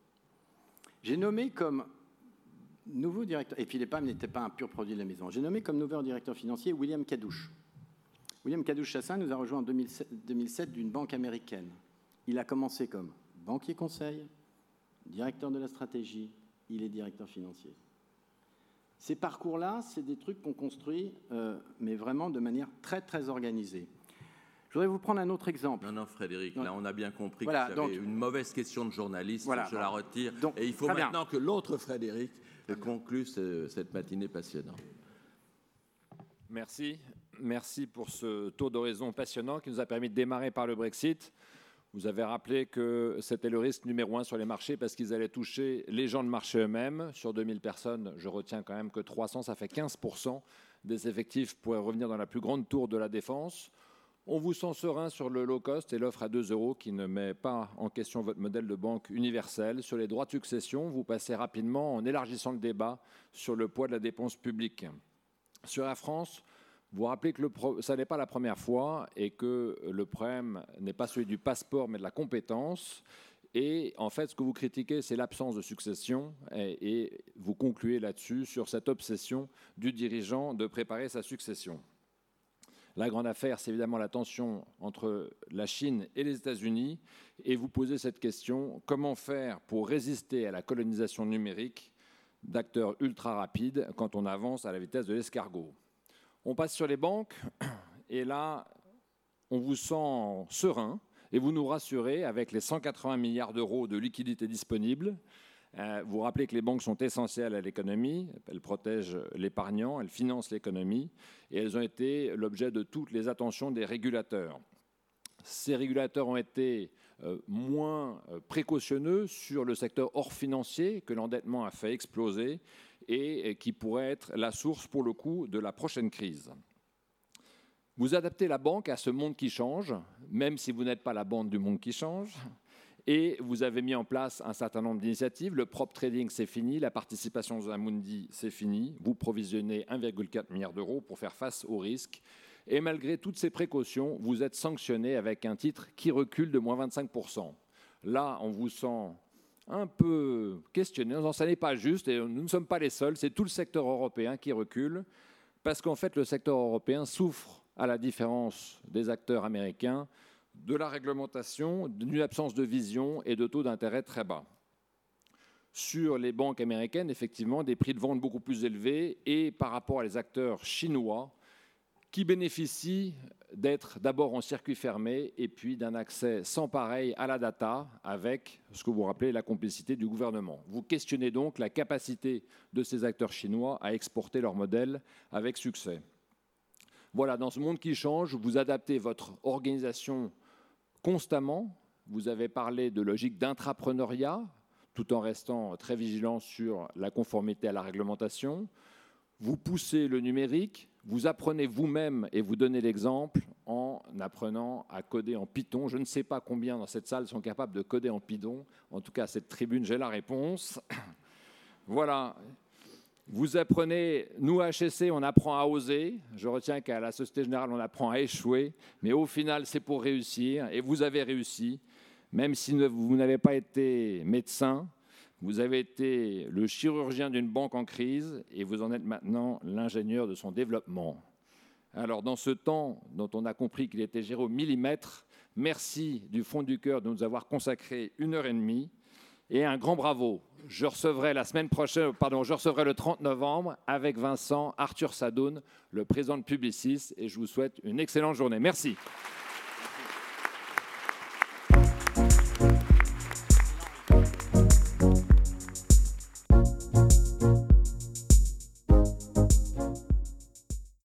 J'ai nommé comme nouveau directeur, et Philippe n'était pas un pur produit de la maison, j'ai nommé comme nouveau directeur financier William Cadouche. William Cadouche-Chassin nous a rejoint en 2007, d'une banque américaine. Il a commencé comme banquier conseil, directeur de la stratégie, il est directeur financier. Ces parcours-là, c'est des trucs qu'on construit, euh, mais vraiment de manière très, très organisée. Je voudrais vous prendre un autre exemple. Non, non, Frédéric, là, on a bien compris que c'était une mauvaise question de journaliste. Voilà, je la retire. et il faut maintenant que l'autre Frédéric conclue cette matinée passionnante. Merci. Merci pour ce tour d'horizon passionnant qui nous a permis de démarrer par le Brexit. Vous avez rappelé que c'était le risque numéro un sur les marchés parce qu'ils allaient toucher les gens de marché eux-mêmes. Sur 2000 personnes, je retiens quand même que 300, ça fait 15% des effectifs pourraient revenir dans la plus grande tour de la défense. On vous sent serein sur le low cost et l'offre à 2 euros qui ne met pas en question votre modèle de banque universel. Sur les droits de succession, vous passez rapidement en élargissant le débat sur le poids de la dépense publique. Sur la France, vous rappelez que ça n'est pas la première fois et que le problème n'est pas celui du passeport mais de la compétence. Et en fait, ce que vous critiquez, c'est l'absence de succession et, et vous concluez là-dessus sur cette obsession du dirigeant de préparer sa succession. La grande affaire, c'est évidemment la tension entre la Chine et les États-Unis. Et vous posez cette question, comment faire pour résister à la colonisation numérique d'acteurs ultra rapides quand on avance à la vitesse de l'escargot? On passe sur les banques, et là, on vous sent serein, et vous nous rassurez avec les 180 milliards d'euros de liquidités disponibles euh, vous rappelez que les banques sont essentielles à l'économie, elles protègent l'épargnant, elles financent l'économie, et elles ont été l'objet de toutes les attentions des régulateurs. Ces régulateurs ont été euh, moins euh, précautionneux sur le secteur hors financier que l'endettement a fait exploser et qui pourrait être la source, pour le coup, de la prochaine crise. Vous adaptez la banque à ce monde qui change, même si vous n'êtes pas la banque du monde qui change. Et vous avez mis en place un certain nombre d'initiatives. Le prop trading, c'est fini. La participation dans Amundi, c'est fini. Vous provisionnez 1,4 milliard d'euros pour faire face aux risques. Et malgré toutes ces précautions, vous êtes sanctionné avec un titre qui recule de moins 25%. Là, on vous sent un peu questionné. Non, ça n'est pas juste et nous ne sommes pas les seuls. C'est tout le secteur européen qui recule parce qu'en fait, le secteur européen souffre, à la différence des acteurs américains, de la réglementation, d'une absence de vision et de taux d'intérêt très bas. Sur les banques américaines, effectivement, des prix de vente beaucoup plus élevés et par rapport à les acteurs chinois qui bénéficient d'être d'abord en circuit fermé et puis d'un accès sans pareil à la data avec ce que vous rappelez la complicité du gouvernement. Vous questionnez donc la capacité de ces acteurs chinois à exporter leur modèle avec succès. Voilà, dans ce monde qui change, vous adaptez votre organisation constamment. Vous avez parlé de logique d'intrapreneuriat, tout en restant très vigilant sur la conformité à la réglementation. Vous poussez le numérique, vous apprenez vous-même et vous donnez l'exemple en apprenant à coder en Python. Je ne sais pas combien dans cette salle sont capables de coder en Python. En tout cas, à cette tribune, j'ai la réponse. voilà. Vous apprenez, nous à HSC, on apprend à oser. Je retiens qu'à la Société Générale, on apprend à échouer. Mais au final, c'est pour réussir. Et vous avez réussi. Même si vous n'avez pas été médecin, vous avez été le chirurgien d'une banque en crise et vous en êtes maintenant l'ingénieur de son développement. Alors, dans ce temps dont on a compris qu'il était géré au millimètre, merci du fond du cœur de nous avoir consacré une heure et demie. Et un grand bravo. Je recevrai la semaine prochaine, pardon, je recevrai le 30 novembre avec Vincent Arthur Sadoun, le président de Publicis, et je vous souhaite une excellente journée. Merci.